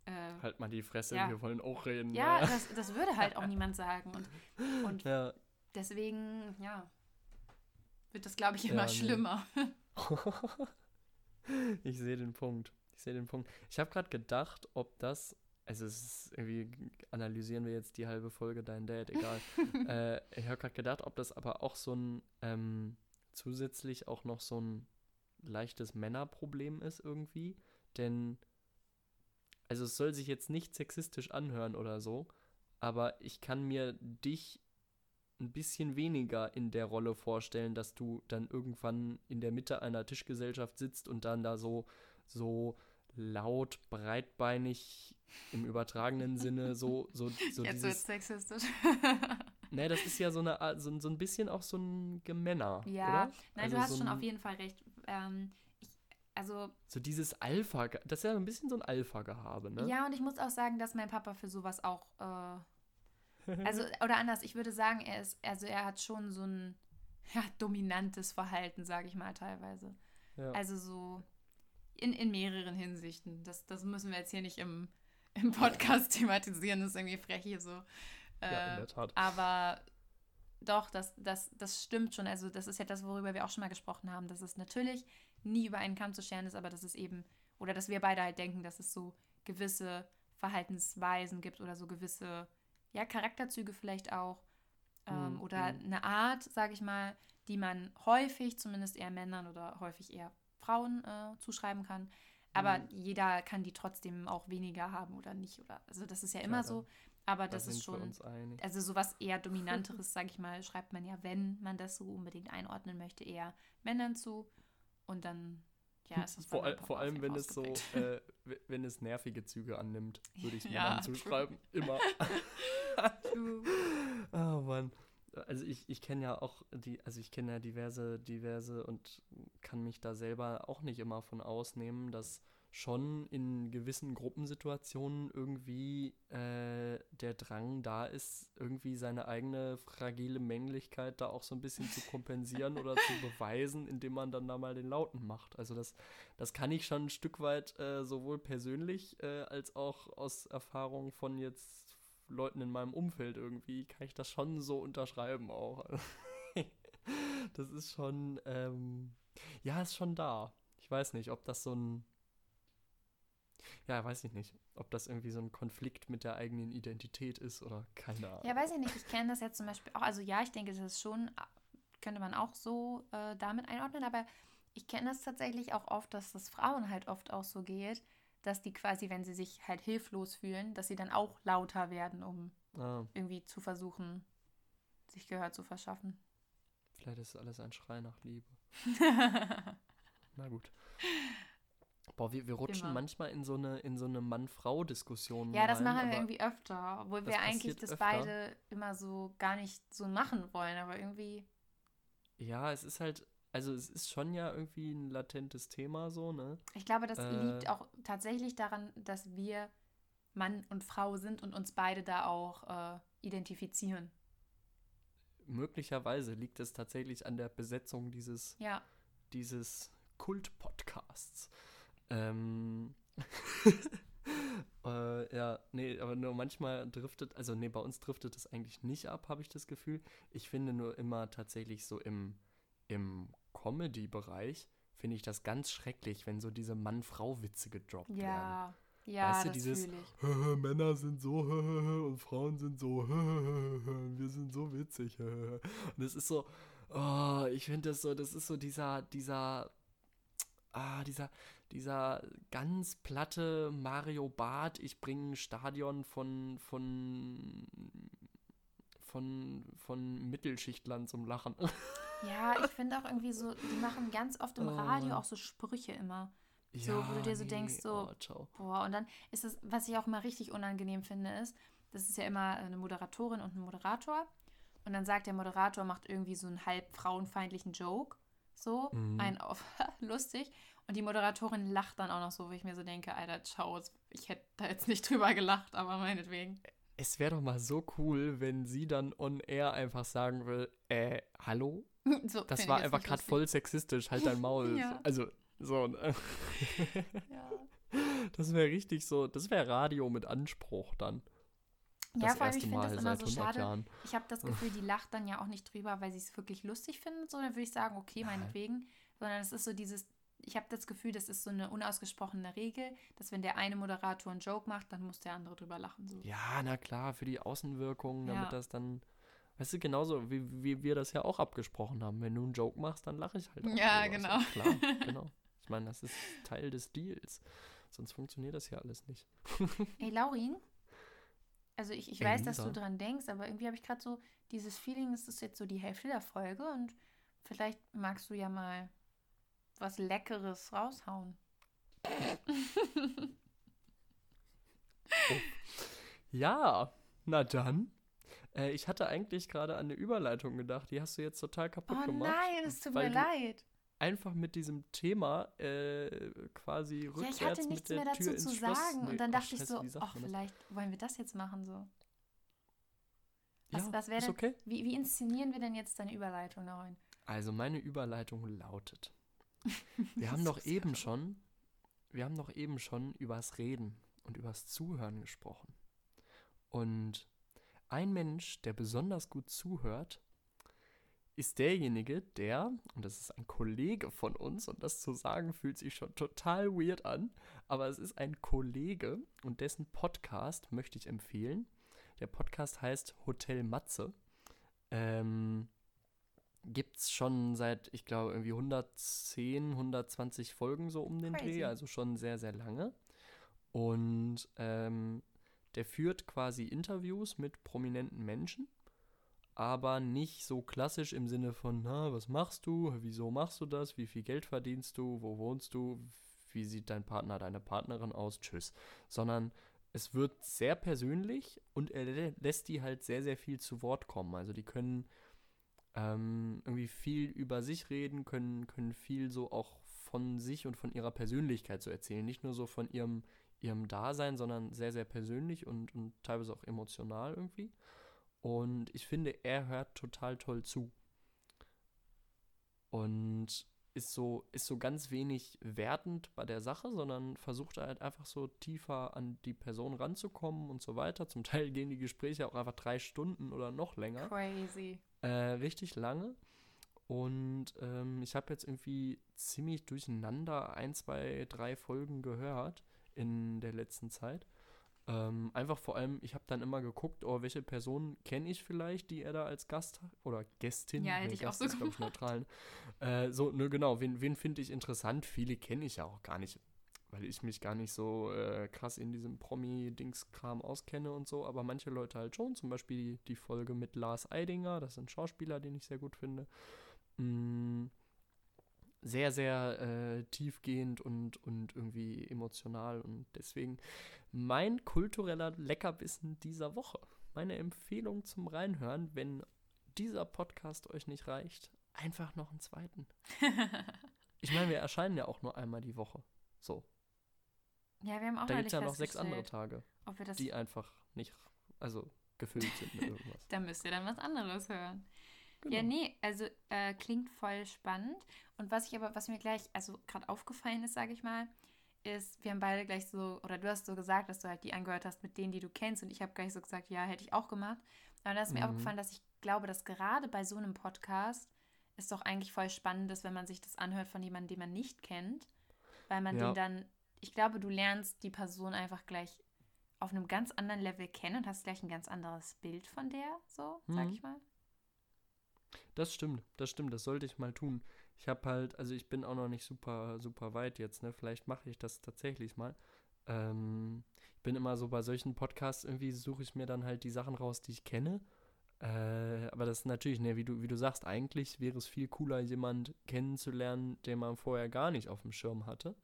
Äh, halt mal die Fresse, ja. wir wollen auch reden. Ja, ja. Das, das würde halt auch niemand sagen. Und, und ja. deswegen, ja, wird das, glaube ich, immer schlimmer. ich sehe den Punkt. Ich sehe den Punkt. Ich habe gerade gedacht, ob das also es ist irgendwie, analysieren wir jetzt die halbe Folge Dein Dad, egal. äh, ich habe gerade gedacht, ob das aber auch so ein, ähm, zusätzlich auch noch so ein leichtes Männerproblem ist irgendwie. Denn, also es soll sich jetzt nicht sexistisch anhören oder so, aber ich kann mir dich ein bisschen weniger in der Rolle vorstellen, dass du dann irgendwann in der Mitte einer Tischgesellschaft sitzt und dann da so, so laut, breitbeinig im übertragenen Sinne so, so, so Jetzt wird sexistisch. ne, das ist ja so, eine, so, so ein bisschen auch so ein Gemänner. Ja, oder? nein, also du hast so schon auf jeden Fall recht. Ähm, also. So dieses Alpha, das ist ja ein bisschen so ein Alpha-Gehabe, ne? Ja, und ich muss auch sagen, dass mein Papa für sowas auch. Äh, also, oder anders, ich würde sagen, er ist, also er hat schon so ein ja, dominantes Verhalten, sage ich mal teilweise. Ja. Also so in, in mehreren Hinsichten. Das, das müssen wir jetzt hier nicht im, im Podcast thematisieren, das ist irgendwie frech hier so. Äh, ja, in der Tat. Aber doch, das, das, das stimmt schon. Also, das ist ja das, worüber wir auch schon mal gesprochen haben, dass es natürlich nie über einen Kamm zu scheren ist, aber dass es eben, oder dass wir beide halt denken, dass es so gewisse Verhaltensweisen gibt oder so gewisse, ja, Charakterzüge vielleicht auch. Ähm, mhm. Oder mhm. eine Art, sage ich mal, die man häufig, zumindest eher Männern oder häufig eher Frauen äh, zuschreiben kann. Aber mhm. jeder kann die trotzdem auch weniger haben oder nicht. Oder, also das ist ja immer so. Aber das da ist schon, also sowas eher Dominanteres, sage ich mal, schreibt man ja, wenn man das so unbedingt einordnen möchte, eher Männern zu. Und dann, ja, ist das vor, all, vor allem, wenn es so, äh, wenn es nervige Züge annimmt, würde ich es Männern ja, zuschreiben. Immer. oh Mann also ich, ich kenne ja auch die, also ich kenne ja diverse, diverse und kann mich da selber auch nicht immer von ausnehmen, dass schon in gewissen Gruppensituationen irgendwie äh, der Drang da ist, irgendwie seine eigene fragile Männlichkeit da auch so ein bisschen zu kompensieren oder zu beweisen, indem man dann da mal den Lauten macht. Also das, das kann ich schon ein Stück weit äh, sowohl persönlich äh, als auch aus Erfahrung von jetzt Leuten in meinem Umfeld irgendwie, kann ich das schon so unterschreiben auch. das ist schon, ähm, ja, ist schon da. Ich weiß nicht, ob das so ein, ja, weiß ich nicht, ob das irgendwie so ein Konflikt mit der eigenen Identität ist oder keine Ahnung. Ja, weiß ich nicht. Ich kenne das jetzt zum Beispiel auch, also ja, ich denke, das ist schon, könnte man auch so äh, damit einordnen, aber ich kenne das tatsächlich auch oft, dass das Frauen halt oft auch so geht, dass die quasi, wenn sie sich halt hilflos fühlen, dass sie dann auch lauter werden, um ah. irgendwie zu versuchen, sich Gehör zu verschaffen. Vielleicht ist alles ein Schrei nach Liebe. Na gut. Boah, wir, wir rutschen Immer. manchmal in so eine, in so eine Mann-Frau-Diskussion. Ja, das rein, machen wir irgendwie öfter, obwohl wir eigentlich das öfter. beide immer so gar nicht so machen wollen, aber irgendwie. Ja, es ist halt, also es ist schon ja irgendwie ein latentes Thema so, ne? Ich glaube, das Äh. liegt auch tatsächlich daran, dass wir Mann und Frau sind und uns beide da auch äh, identifizieren. Möglicherweise liegt es tatsächlich an der Besetzung dieses, Ja, dieses Kult-Podcasts. Ähm. äh, ja, nee, aber nur manchmal driftet, also nee, bei uns driftet es eigentlich nicht ab, habe ich das Gefühl. Ich finde nur immer tatsächlich so im, im Comedy-Bereich, finde ich das ganz schrecklich, wenn so diese Mann-Frau-Witze gedroppt werden. ja, ja, Weißt du, das dieses- ich. Männer sind so und Frauen sind so wir sind so witzig. Und das ist so, oh, ich finde das so, das ist so dieser, dieser, ah, dieser, dieser ganz platte Mario Barth, ich bringe ein Stadion von, von, von, von Mittelschichtlern zum Lachen. Ja, ich finde auch irgendwie so, die machen ganz oft im Oh. Radio auch so Sprüche immer. So, wo du dir so denkst, so- oh, ciao. Boah, und dann ist es, was ich auch immer richtig unangenehm finde, ist, das ist ja immer eine Moderatorin und ein Moderator. Und dann sagt der Moderator, macht irgendwie so einen halb frauenfeindlichen Joke. So, Mhm. ein auf lustig. Und die Moderatorin lacht dann auch noch so, wo ich mir so denke, Alter, ciao, ich hätte da jetzt nicht drüber gelacht, aber meinetwegen. Es wäre doch mal so cool, wenn sie dann on air einfach sagen will, äh, hallo? So, Das war einfach gerade voll sexistisch, halt dein Maul. Ja. Also, so. ne? Ja, Das wäre richtig so, das wäre Radio mit Anspruch dann. Ja Das vor allem, ich finde das immer so 100 schade. Jahren. Ich habe das Gefühl, die lacht dann ja auch nicht drüber, weil sie es wirklich lustig findet, sondern würde ich sagen, okay, meinetwegen. Sondern es ist so dieses, ich habe das Gefühl, das ist so eine unausgesprochene Regel, dass wenn der eine Moderator einen Joke macht, dann muss der andere drüber lachen. So. Ja, na klar, für die Außenwirkung, damit Ja. das dann, weißt du, genauso wie, wie wir das ja auch abgesprochen haben. Wenn du einen Joke machst, dann lache ich halt auch Ja, drüber. Genau. Klar, genau. Ich meine, das ist Teil des Deals. Sonst funktioniert das ja alles nicht. Ey, Laurin, also ich, ich weiß, dass du dran denkst, aber irgendwie habe ich gerade so dieses Feeling, es ist jetzt so die Hälfte der Folge und vielleicht magst du ja mal was Leckeres raushauen. Ja, na dann. Äh, ich hatte eigentlich gerade an eine Überleitung gedacht, die hast du jetzt total kaputt Oh gemacht. nein, es tut mir leid. Einfach mit diesem Thema äh, quasi Ja, rückwärts ich hatte nichts mehr Tür dazu ins zu sagen. Nee, und dann ach, dachte ich scheiße, so, ach, vielleicht wollen wir das jetzt machen so. Was, ja, was wäre denn, okay. wie, wie inszenieren wir denn jetzt deine Überleitung, Laurin? Also meine Überleitung lautet: Wir haben doch eben schon, wir haben doch eben schon übers Reden und übers Zuhören gesprochen. Und ein Mensch, der besonders gut zuhört, ist derjenige, der, und das ist ein Kollege von uns, und das zu sagen fühlt sich schon total weird an, aber es ist ein Kollege und dessen Podcast möchte ich empfehlen. Der Podcast heißt Hotel Matze. Ähm, gibt es schon seit, ich glaube, irgendwie 110, 120 Folgen so um den Crazy. Dreh, also schon sehr, sehr lange. Und ähm, der führt quasi Interviews mit prominenten Menschen, aber nicht so klassisch im Sinne von, na, was machst du, wieso machst du das, wie viel Geld verdienst du, wo wohnst du, wie sieht dein Partner, deine Partnerin aus, tschüss. Sondern es wird sehr persönlich und er lä- lässt die halt sehr, sehr viel zu Wort kommen. Also die können ähm, irgendwie viel über sich reden, können, können viel so auch von sich und von ihrer Persönlichkeit so erzählen. Nicht nur so von ihrem, ihrem Dasein, sondern sehr, sehr persönlich und, und teilweise auch emotional irgendwie. Und ich finde, er hört total toll zu. Und ist so, ist so ganz wenig wertend bei der Sache, sondern versucht halt einfach so tiefer an die Person ranzukommen und so weiter. Zum Teil gehen die Gespräche auch einfach drei Stunden oder noch länger. Crazy. Äh, richtig lange. Und ähm, ich habe jetzt irgendwie ziemlich durcheinander ein, zwei, drei Folgen gehört in der letzten Zeit. Ähm, einfach vor allem, ich habe dann immer geguckt, oh, welche Person kenne ich vielleicht, die er da als Gast hat? Oder Gästin. Ja, hätte Nee, ich auch Gast so ist, glaub ich, gemacht. neutral. Äh, so, ne, genau, wen, wen finde ich interessant? Viele kenne ich ja auch gar nicht. weil ich mich gar nicht so äh, krass in diesem Promi-Dings-Kram auskenne und so, aber manche Leute halt schon. Zum Beispiel die, die Folge mit Lars Eidinger, das ist ein Schauspieler, den ich sehr gut finde. Mm, sehr, sehr äh, tiefgehend und, und irgendwie emotional und deswegen mein kultureller Leckerbissen dieser Woche. Meine Empfehlung zum Reinhören, wenn dieser Podcast euch nicht reicht, einfach noch einen zweiten. ich meine, wir erscheinen ja auch nur einmal die Woche. So. Ja, wir haben auch Da noch gibt es ja noch sechs andere Tage, die einfach nicht, also gefüllt sind mit irgendwas. Da müsst ihr dann was anderes hören. Genau. Ja, nee, also äh, klingt voll spannend. Und was ich aber, was mir gleich, also gerade aufgefallen ist, sage ich mal, ist, wir haben beide gleich so, oder du hast so gesagt, dass du halt die angehört hast mit denen, die du kennst. Und ich habe gleich so gesagt, ja, hätte ich auch gemacht. Aber da ist mir Mhm. aufgefallen, dass ich glaube, dass gerade bei so einem Podcast es doch eigentlich voll spannend ist, wenn man sich das anhört von jemandem, den man nicht kennt. Weil man Ja. den dann, ich glaube, du lernst die Person einfach gleich auf einem ganz anderen Level kennen und hast gleich ein ganz anderes Bild von der, so, sag Mhm. ich mal. Das stimmt, das stimmt, das sollte ich mal tun. Ich habe halt, also ich bin auch noch nicht super, super weit jetzt, ne? Vielleicht mache ich das tatsächlich mal. Ähm, ich bin immer so bei solchen Podcasts, irgendwie suche ich mir dann halt die Sachen raus, die ich kenne. Äh, aber das ist natürlich, ne, wie du, wie du sagst, eigentlich wäre es viel cooler, jemand kennenzulernen, den man vorher gar nicht auf dem Schirm hatte.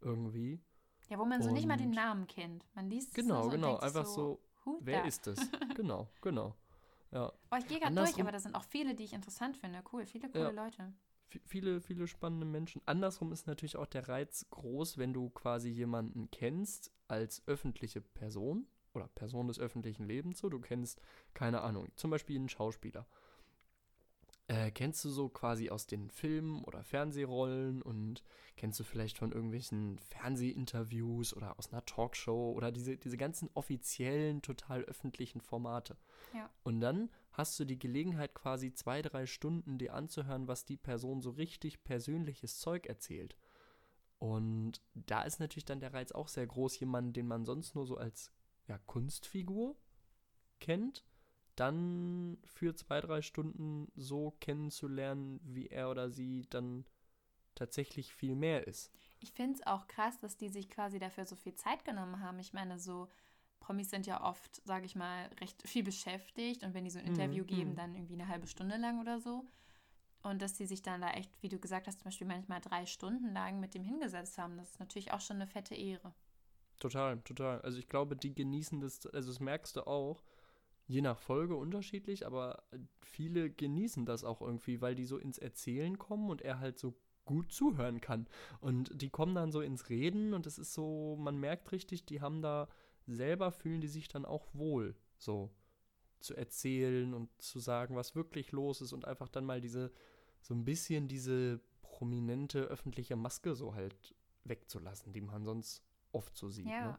Irgendwie. Ja, wo man so nicht mal den Und- Namen kennt. Man liest es Genau, so und genau. Einfach so, who wer da? ist es? genau, genau. Ja. Oh, ich gehe gerade durch, aber da sind auch viele, die ich interessant finde. Cool, viele coole Ja. Leute. v- viele, viele spannende Menschen. Andersrum ist natürlich auch der Reiz groß, wenn du quasi jemanden kennst als öffentliche Person oder Person des öffentlichen Lebens. So, du kennst, keine Ahnung, zum Beispiel einen Schauspieler. Äh, kennst du so quasi aus den Filmen oder Fernsehrollen und kennst du vielleicht von irgendwelchen Fernsehinterviews oder aus einer Talkshow oder diese, diese ganzen offiziellen, total öffentlichen Formate. Ja. Und dann hast du die Gelegenheit, quasi zwei, drei Stunden dir anzuhören, was die Person so richtig persönliches Zeug erzählt. Und da ist natürlich dann der Reiz auch sehr groß, jemanden, den man sonst nur so als ja, Kunstfigur kennt, dann für zwei, drei Stunden so kennenzulernen, wie er oder sie dann tatsächlich viel mehr ist. Ich finde es auch krass, dass die sich quasi dafür so viel Zeit genommen haben. Ich meine, so Promis sind ja oft, sage ich mal, recht viel beschäftigt und wenn die so ein Mhm, Interview geben, mhm. dann irgendwie eine halbe Stunde lang oder so. Und dass die sich dann da echt, wie du gesagt hast, zum Beispiel manchmal drei Stunden lang mit dem hingesetzt haben, das ist natürlich auch schon eine fette Ehre. Total, total. Also ich glaube, die genießen das, also das merkst du auch, je nach Folge unterschiedlich, aber viele genießen das auch irgendwie, weil die so ins Erzählen kommen und er halt so gut zuhören kann. Und die kommen dann so ins Reden und es ist so, man merkt richtig, die haben da selber fühlen die sich dann auch wohl, so zu erzählen und zu sagen, was wirklich los ist und einfach dann mal diese, so ein bisschen diese prominente öffentliche Maske so halt wegzulassen, die man sonst oft so sieht. Ja. Ne?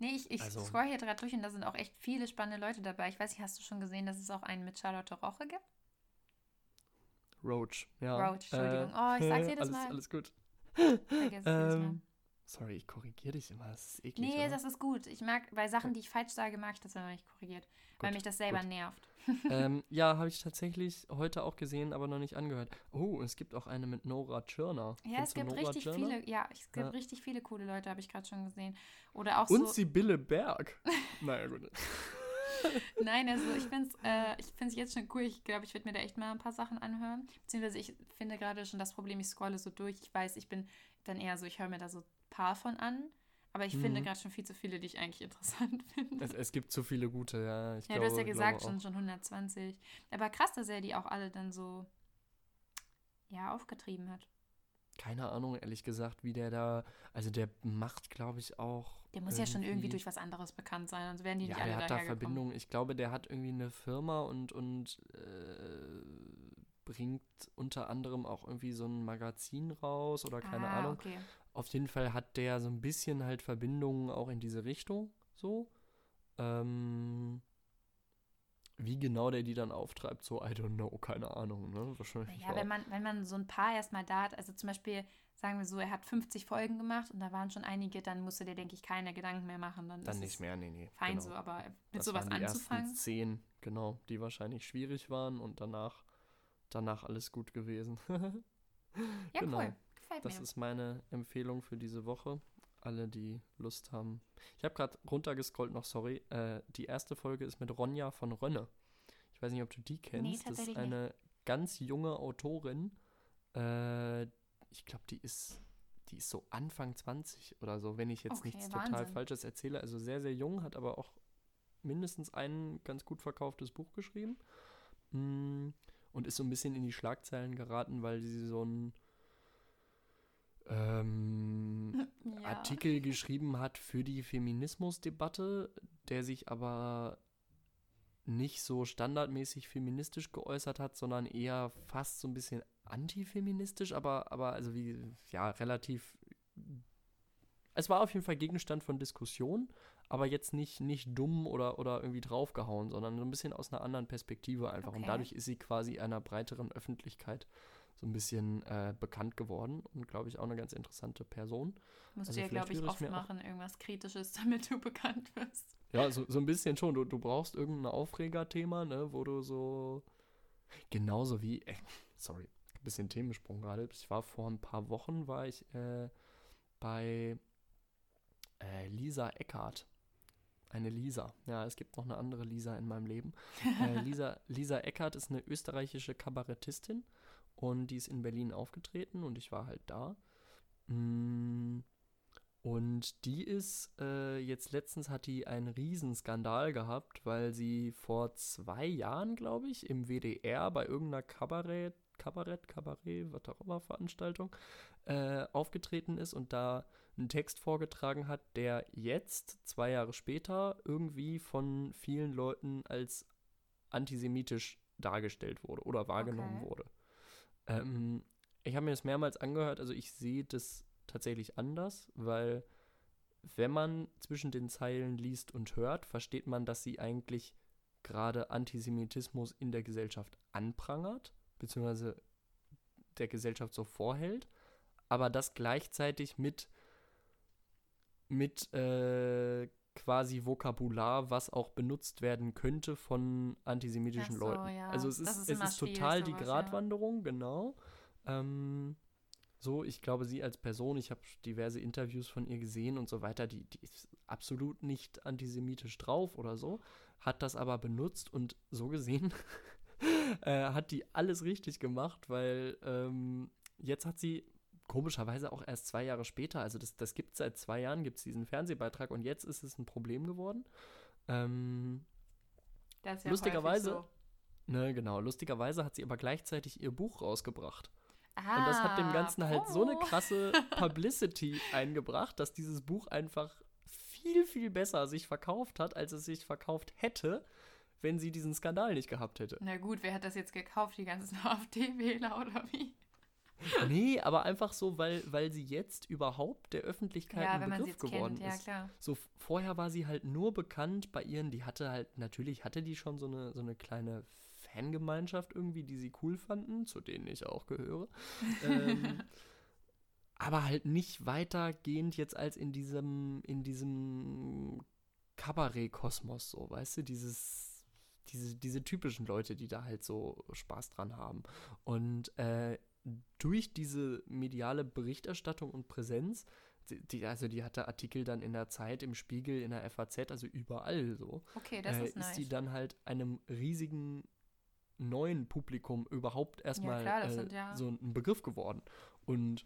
Nee, ich, ich Also- scroll hier gerade durch und da sind auch echt viele spannende Leute dabei. Ich weiß nicht, hast du schon gesehen, dass es auch einen mit Charlotte Roche gibt? Roach, ja. Roach, Entschuldigung. Oh, ich sag's jedes alles, Mal. Alles gut. Vergiss es jedes Mal. Ähm, sorry, ich korrigiere dich immer. Das ist eklig. Nee, oder? das ist gut. Ich mag, bei Sachen, die ich falsch sage, mag ich das, wenn man mich korrigiert. weil Gut, mich das selber gut. nervt. ähm, ja, habe ich tatsächlich heute auch gesehen, aber noch nicht angehört. Oh, es gibt auch eine mit Nora Tschirner. Ja, es gibt Nora richtig Tschirner? viele, ja, es gibt Ja. richtig viele coole Leute, habe ich gerade schon gesehen. Oder auch Und so. Sibylle Berg. naja, gut. Nein, also ich finde es äh, ich find's jetzt schon cool. Ich glaube, ich werde mir da echt mal ein paar Sachen anhören. Beziehungsweise ich finde gerade schon das Problem, ich scrolle so durch. Ich weiß, ich bin dann eher so, ich höre mir da so paar von an. Aber ich finde Mhm. gerade schon viel zu viele, die ich eigentlich interessant finde. Es, es gibt zu viele gute, ja. Ich ja, glaube, du hast ja gesagt, schon, schon 120. Aber krass, dass er die auch alle dann so ja, aufgetrieben hat. Keine Ahnung, ehrlich gesagt, wie der da. Also, der macht, glaube ich, auch. Der muss ja schon irgendwie durch was anderes bekannt sein, sonst werden die Ja, nicht alle der hat da. Verbindungen. Ich glaube, der hat irgendwie eine Firma und, und äh, bringt unter anderem auch irgendwie so ein Magazin raus oder keine ah, Ahnung. Okay. Auf jeden Fall hat der so ein bisschen halt Verbindungen auch in diese Richtung. So. Ähm, wie genau der die dann auftreibt, so, I don't know, keine Ahnung, ne? Wahrscheinlich. Ja, wenn man, wenn man so ein paar erstmal da hat, also zum Beispiel, sagen wir so, er hat 50 Folgen gemacht und da waren schon einige, dann musste der, denke ich, keine Gedanken mehr machen. Dann, dann ist nicht es mehr, nee, nee. Fein genau. so, aber mit Das sowas waren die anzufangen. ersten zehn, genau, die wahrscheinlich schwierig waren und danach, danach alles gut gewesen. Ja, genau. cool. Gefällt das mir. ist meine Empfehlung für diese Woche. Alle, die Lust haben. Ich habe gerade runtergescrollt noch, sorry. Äh, die erste Folge ist mit Ronja von Rönne. Ich weiß nicht, ob du die kennst. das ist eine ganz junge Autorin. Äh, ich glaube, die ist, die ist so Anfang 20 oder so, wenn ich jetzt Okay, nichts total Wahnsinn. Falsches erzähle. Also sehr, sehr jung, hat aber auch mindestens ein ganz gut verkauftes Buch geschrieben. Mm, Und ist so ein bisschen in die Schlagzeilen geraten, weil sie so ein ähm, ja. Artikel geschrieben hat für die Feminismusdebatte, der sich aber nicht so standardmäßig feministisch geäußert hat, sondern eher fast so ein bisschen antifeministisch, aber, aber also wie, ja, relativ. Es war auf jeden Fall Gegenstand von Diskussion, aber jetzt nicht, nicht dumm oder, oder irgendwie draufgehauen, sondern so ein bisschen aus einer anderen Perspektive einfach. Und Okay. dadurch ist sie quasi einer breiteren Öffentlichkeit so ein bisschen äh, bekannt geworden und glaube ich auch eine ganz interessante Person. Musst also du ja, glaube ich, oft machen, irgendwas Kritisches, damit du bekannt wirst. Ja, so, so ein bisschen schon. Du, du brauchst irgendein Aufregerthema, ne, wo du so. Genauso wie. Äh, sorry, ein bisschen Themensprung gerade. Ich war vor ein paar Wochen, war ich äh, bei äh, Lisa Eckhardt. Eine Lisa. Ja, es gibt noch eine andere Lisa in meinem Leben. Äh, Lisa, Lisa Eckhardt ist eine österreichische Kabarettistin und die ist in Berlin aufgetreten und ich war halt da. Mm, Und die ist, äh, jetzt letztens hat die einen Riesenskandal gehabt, weil sie vor zwei Jahren, glaube ich, im WDR bei irgendeiner Kabarett, Kabarett, Kabarett, was auch immer, Veranstaltung, äh, aufgetreten ist und da einen Text vorgetragen hat, der jetzt, zwei Jahre später, irgendwie von vielen Leuten als antisemitisch dargestellt wurde oder wahrgenommen Okay. wurde. Ähm, ich habe mir das mehrmals angehört, also ich sehe das tatsächlich anders, weil wenn man zwischen den Zeilen liest und hört, versteht man, dass sie eigentlich gerade Antisemitismus in der Gesellschaft anprangert, beziehungsweise der Gesellschaft so vorhält, aber das gleichzeitig mit, mit äh, quasi Vokabular, was auch benutzt werden könnte von antisemitischen so, Leuten. ja. Also es ist, ist es ist total die sowas, ja. Gratwanderung, genau. Ähm, so, ich glaube, sie als Person, ich habe diverse Interviews von ihr gesehen und so weiter, die, die ist absolut nicht antisemitisch drauf oder so, hat das aber benutzt und so gesehen äh, hat die alles richtig gemacht, weil ähm, jetzt hat sie komischerweise auch erst zwei Jahre später, also das, das gibt es seit zwei Jahren, gibt es diesen Fernsehbeitrag und jetzt ist es ein Problem geworden. Ähm, Das ist ja Lustigerweise- häufig ne, genau, lustigerweise hat sie aber gleichzeitig ihr Buch rausgebracht. So. Und das hat dem Ah, Ganzen halt so eine krasse Publicity eingebracht, dass dieses Buch einfach viel, viel besser sich verkauft hat, als es sich verkauft hätte, wenn sie diesen Skandal nicht gehabt hätte. Na gut, wer hat das jetzt gekauft? Die ganzen AfD-Wähler oder wie? Nee, aber einfach so, weil, weil sie jetzt überhaupt der Öffentlichkeit Ja, ein wenn man sie Begriff geworden kennt, ja ist. klar. So vorher war sie halt nur bekannt bei ihren, die hatte halt, natürlich hatte die schon so eine, so eine kleine Fangemeinschaft irgendwie, die sie cool fanden, zu denen ich auch gehöre. ähm, aber halt nicht weitergehend jetzt als in diesem, in diesem Kabarett-Kosmos, so, weißt du, dieses, diese, diese typischen Leute, die da halt so Spaß dran haben. Und äh, durch diese mediale Berichterstattung und Präsenz, die, also die hatte Artikel dann in der Zeit, im Spiegel, in der FAZ, also überall so, Okay, das äh, ist nice. die dann halt einem riesigen neuen Publikum überhaupt erstmal das äh, ja- so ein Begriff geworden. Und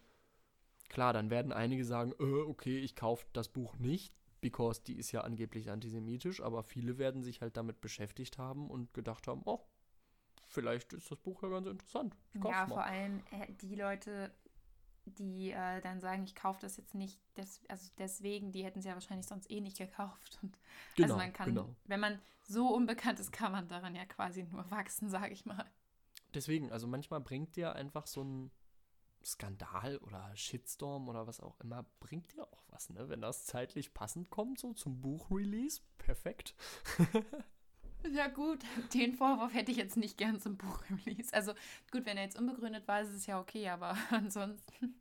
klar, dann werden einige sagen, äh, okay, ich kaufe das Buch nicht, because die ist ja angeblich antisemitisch, aber viele werden sich halt damit beschäftigt haben und gedacht haben, oh, vielleicht ist das Buch ja ganz interessant. Ja, mal. vor allem äh, die Leute, die äh, dann sagen, ich kaufe das jetzt nicht, des, also deswegen, die hätten es ja wahrscheinlich sonst eh nicht gekauft. Und Genau, also man kann, genau. wenn man so unbekannt ist, kann man daran ja quasi nur wachsen, sage ich mal. Deswegen, also manchmal bringt dir einfach so ein Skandal oder Shitstorm oder was auch immer, bringt dir auch was, ne? Wenn das zeitlich passend kommt, so zum Buchrelease, perfekt. Ja gut, den Vorwurf hätte ich jetzt nicht gern zum Buchrelease. Also gut, wenn er jetzt unbegründet war, ist es ja okay, aber ansonsten.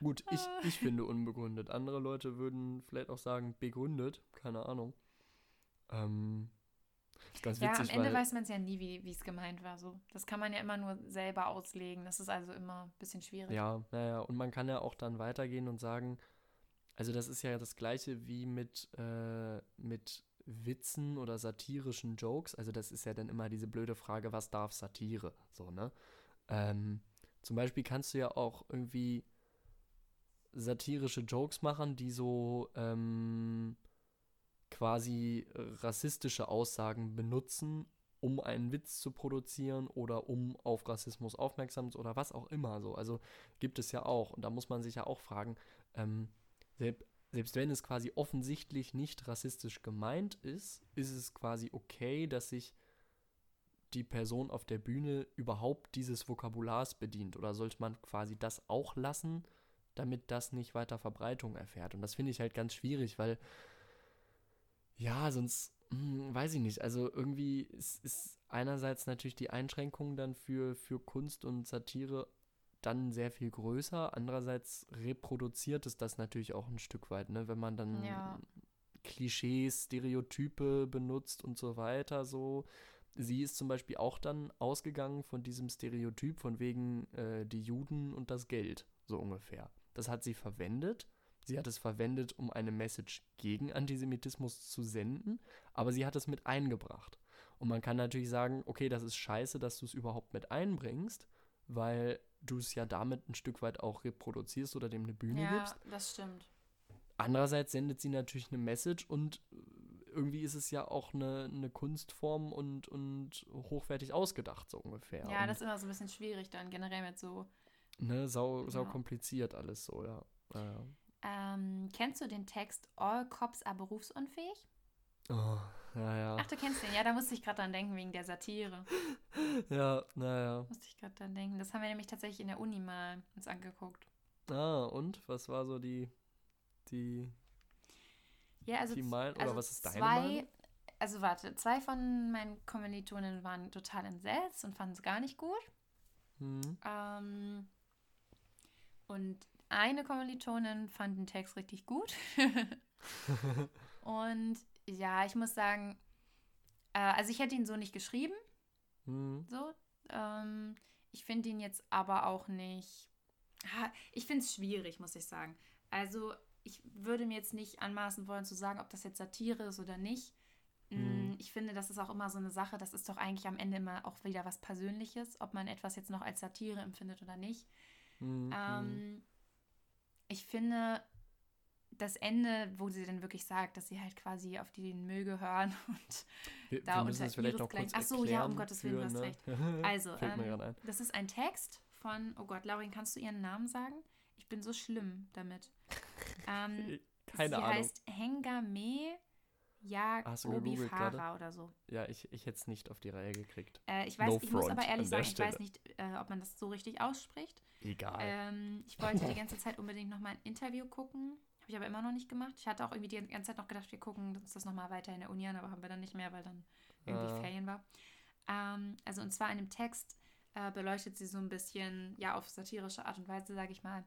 Gut, ich, ich finde unbegründet. Andere Leute würden vielleicht auch sagen, begründet, keine Ahnung. Ähm, ist ganz Ja, witzig, am Ende weil, weiß man es ja nie, wie es gemeint war. So. Das kann man ja immer nur selber auslegen. Das ist also immer ein bisschen schwierig. Ja, naja, und man kann ja auch dann weitergehen und sagen, also das ist ja das gleiche wie mit, äh, mit Witzen oder satirischen Jokes. Also das ist ja dann immer diese blöde Frage, was darf Satire? So, ne? Ähm, zum Beispiel kannst du ja auch irgendwie satirische Jokes machen, die so ähm, quasi rassistische Aussagen benutzen, um einen Witz zu produzieren oder um auf Rassismus aufmerksam zu oder was auch immer so. Also gibt es ja auch. Und da muss man sich ja auch fragen, ähm, selbst, wenn es quasi offensichtlich nicht rassistisch gemeint ist, ist es quasi okay, dass sich die Person auf der Bühne überhaupt dieses Vokabulars bedient? Oder sollte man quasi das auch lassen, damit das nicht weiter Verbreitung erfährt? Und das finde ich halt ganz schwierig, weil ja, sonst hm, weiß ich nicht. Also irgendwie ist, ist einerseits natürlich die Einschränkung dann für, für Kunst und Satire dann sehr viel größer. Andererseits reproduziert es das natürlich auch ein Stück weit, ne? Wenn man dann Ja. Klischees, Stereotype benutzt und so weiter, so. Sie ist zum Beispiel auch dann ausgegangen von diesem Stereotyp von wegen äh, die Juden und das Geld, so ungefähr. Das hat sie verwendet. Sie hat es verwendet, um eine Message gegen Antisemitismus zu senden, aber sie hat es mit eingebracht. Und man kann natürlich sagen, okay, das ist scheiße, dass du es überhaupt mit einbringst, weil du es ja damit ein Stück weit auch reproduzierst oder dem eine Bühne Ja, gibst. das stimmt. Andererseits sendet sie natürlich eine Message und irgendwie ist es ja auch eine, eine Kunstform und, und hochwertig ausgedacht, so ungefähr. Ja, und, das ist immer so ein bisschen schwierig dann generell mit so. ne, sau, sau Ja. kompliziert alles so, ja. ja. Ähm, kennst du den Text All Cops are berufsunfähig? Oh, ja, ja. Ach, du kennst den. Ja, da musste ich gerade dran denken wegen der Satire. Ja, naja. Musste ich gerade dran denken. Das haben wir nämlich tatsächlich in der Uni mal uns angeguckt. Ah, und was war so die, die, Ja, also, die also oder was ist deine zwei, Meinung? Also warte, zwei von meinen Kommilitonen waren total entsetzt und fanden es gar nicht gut. Hm. Ähm, und eine Kommilitonin fand den Text richtig gut. und ja, ich muss sagen, äh, also ich hätte ihn so nicht geschrieben, Hm. so. Ähm, ich finde ihn jetzt aber auch nicht. Ich finde es schwierig, muss ich sagen. Also ich würde mir jetzt nicht anmaßen wollen zu sagen, ob das jetzt Satire ist oder nicht. Mm, Hm. Ich finde, das ist auch immer so eine Sache, das ist doch eigentlich am Ende immer auch wieder was Persönliches, ob man etwas jetzt noch als Satire empfindet oder nicht. Hm. hm. Ähm, ich finde das Ende, wo sie dann wirklich sagt, dass sie halt quasi auf den Müll gehören und wir, da wir unter es vielleicht noch kurz Ach so, ja, um Gottes Willen, du hast für, recht. ne? Also, ähm, das ist ein Text von, oh Gott, Laurin, kannst du ihren Namen sagen? Ich bin so schlimm damit. Ähm, Keine sie Ahnung. heißt Hengame Farah gerade? oder so. Ja, ich, ich hätte es nicht auf die Reihe gekriegt. Äh, ich weiß, No ich muss aber ehrlich sagen, ich weiß nicht, äh, ob man das so richtig ausspricht. Egal. Ähm, ich wollte die ganze Zeit unbedingt noch mal ein Interview gucken. Habe ich aber immer noch nicht gemacht. Ich hatte auch irgendwie die ganze Zeit noch gedacht, wir gucken uns das noch mal weiter in der Uni an, aber haben wir dann nicht mehr, weil dann irgendwie Ah. Ferien war. Ähm, also und zwar in dem Text äh, beleuchtet sie so ein bisschen, ja, auf satirische Art und Weise, sage ich mal,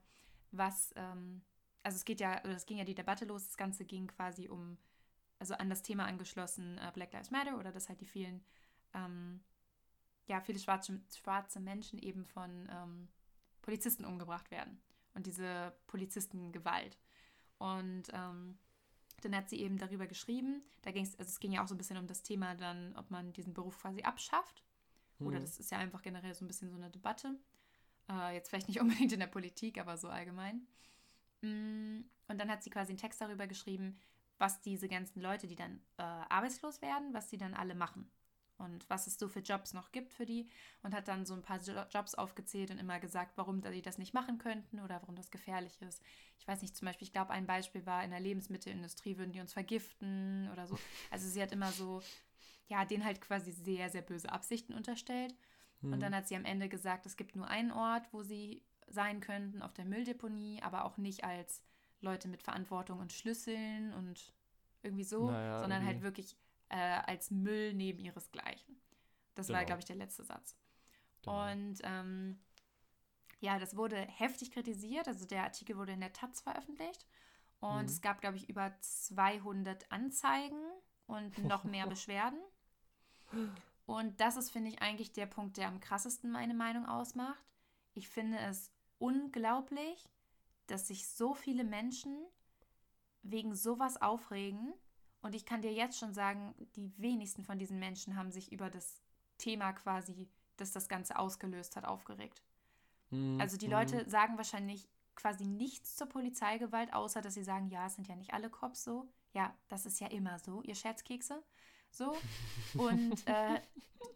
was, ähm, also es geht ja, oder es ging ja die Debatte los, das Ganze ging quasi um, also an das Thema angeschlossen, äh, Black Lives Matter oder dass halt die vielen, ähm, ja, viele schwarze, schwarze Menschen eben von ähm, Polizisten umgebracht werden und diese Polizistengewalt. Und ähm, dann hat sie eben darüber geschrieben, da ging es, also es ging ja auch so ein bisschen um das Thema dann, ob man diesen Beruf quasi abschafft. Oder Hm. das ist ja einfach generell so ein bisschen so eine Debatte. Äh, jetzt vielleicht nicht unbedingt in der Politik, aber so allgemein. Mm, Und dann hat sie quasi einen Text darüber geschrieben, was diese ganzen Leute, die dann äh, arbeitslos werden, was die dann alle machen. Und was es so für Jobs noch gibt für die. Und hat dann so ein paar Jo- Jobs aufgezählt und immer gesagt, warum die das nicht machen könnten oder warum das gefährlich ist. Ich weiß nicht, zum Beispiel, ich glaube, ein Beispiel war, in der Lebensmittelindustrie würden die uns vergiften oder so. Also sie hat immer so, ja, denen halt quasi sehr, sehr böse Absichten unterstellt. Hm. Und dann hat sie am Ende gesagt, es gibt nur einen Ort, wo sie sein könnten, auf der Mülldeponie, aber auch nicht als Leute mit Verantwortung und Schlüsseln und irgendwie so, Naja, sondern halt irgendwie. wirklich äh, als Müll neben ihresgleichen. Das war, Genau. glaube ich, der letzte Satz. Genau. Und ähm, ja, das wurde heftig kritisiert. Also der Artikel wurde in der Taz veröffentlicht. Und Mhm. es gab, glaube ich, über 200 Anzeigen und noch mehr Beschwerden. Und das ist, finde ich, eigentlich der Punkt, der am krassesten meine Meinung ausmacht. Ich finde es unglaublich, dass sich so viele Menschen wegen sowas aufregen. Und ich kann dir jetzt schon sagen, die wenigsten von diesen Menschen haben sich über das Thema quasi, das das Ganze ausgelöst hat, aufgeregt. Mhm. Also die Leute mhm. sagen wahrscheinlich quasi nichts zur Polizeigewalt, außer dass sie sagen, ja, es sind ja nicht alle Cops so. Ja, das ist ja immer so, ihr Scherzkekse. So. Und äh,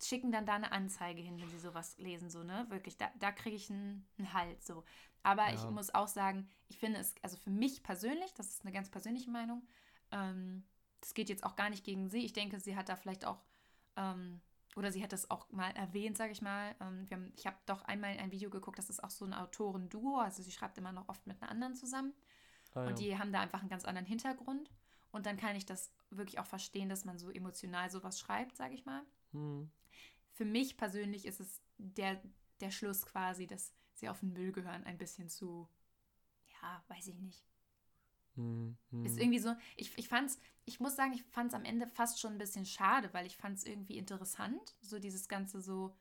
schicken dann da eine Anzeige hin, wenn sie sowas lesen, so, ne? Wirklich, da, da kriege ich einen, einen Halt, so. Aber ja. ich muss auch sagen, ich finde es, also für mich persönlich, das ist eine ganz persönliche Meinung, ähm, das geht jetzt auch gar nicht gegen sie. Ich denke, sie hat da vielleicht auch, ähm, oder sie hat das auch mal erwähnt, sage ich mal. Ähm, haben, ich habe doch einmal ein Video geguckt, das ist auch so ein Autoren-Duo, also sie schreibt immer noch oft mit einer anderen zusammen. Ah, ja. Und die haben da einfach einen ganz anderen Hintergrund. Und dann kann ich das wirklich auch verstehen, dass man so emotional sowas schreibt, sage ich mal. Hm. Für mich persönlich ist es der, der Schluss quasi, dass sie auf den Müll gehören, ein bisschen zu, ja, weiß ich nicht. Hm, hm. Ist irgendwie so, ich, ich fand's, ich muss sagen, ich fand es am Ende fast schon ein bisschen schade, weil ich fand es irgendwie interessant, so dieses Ganze so,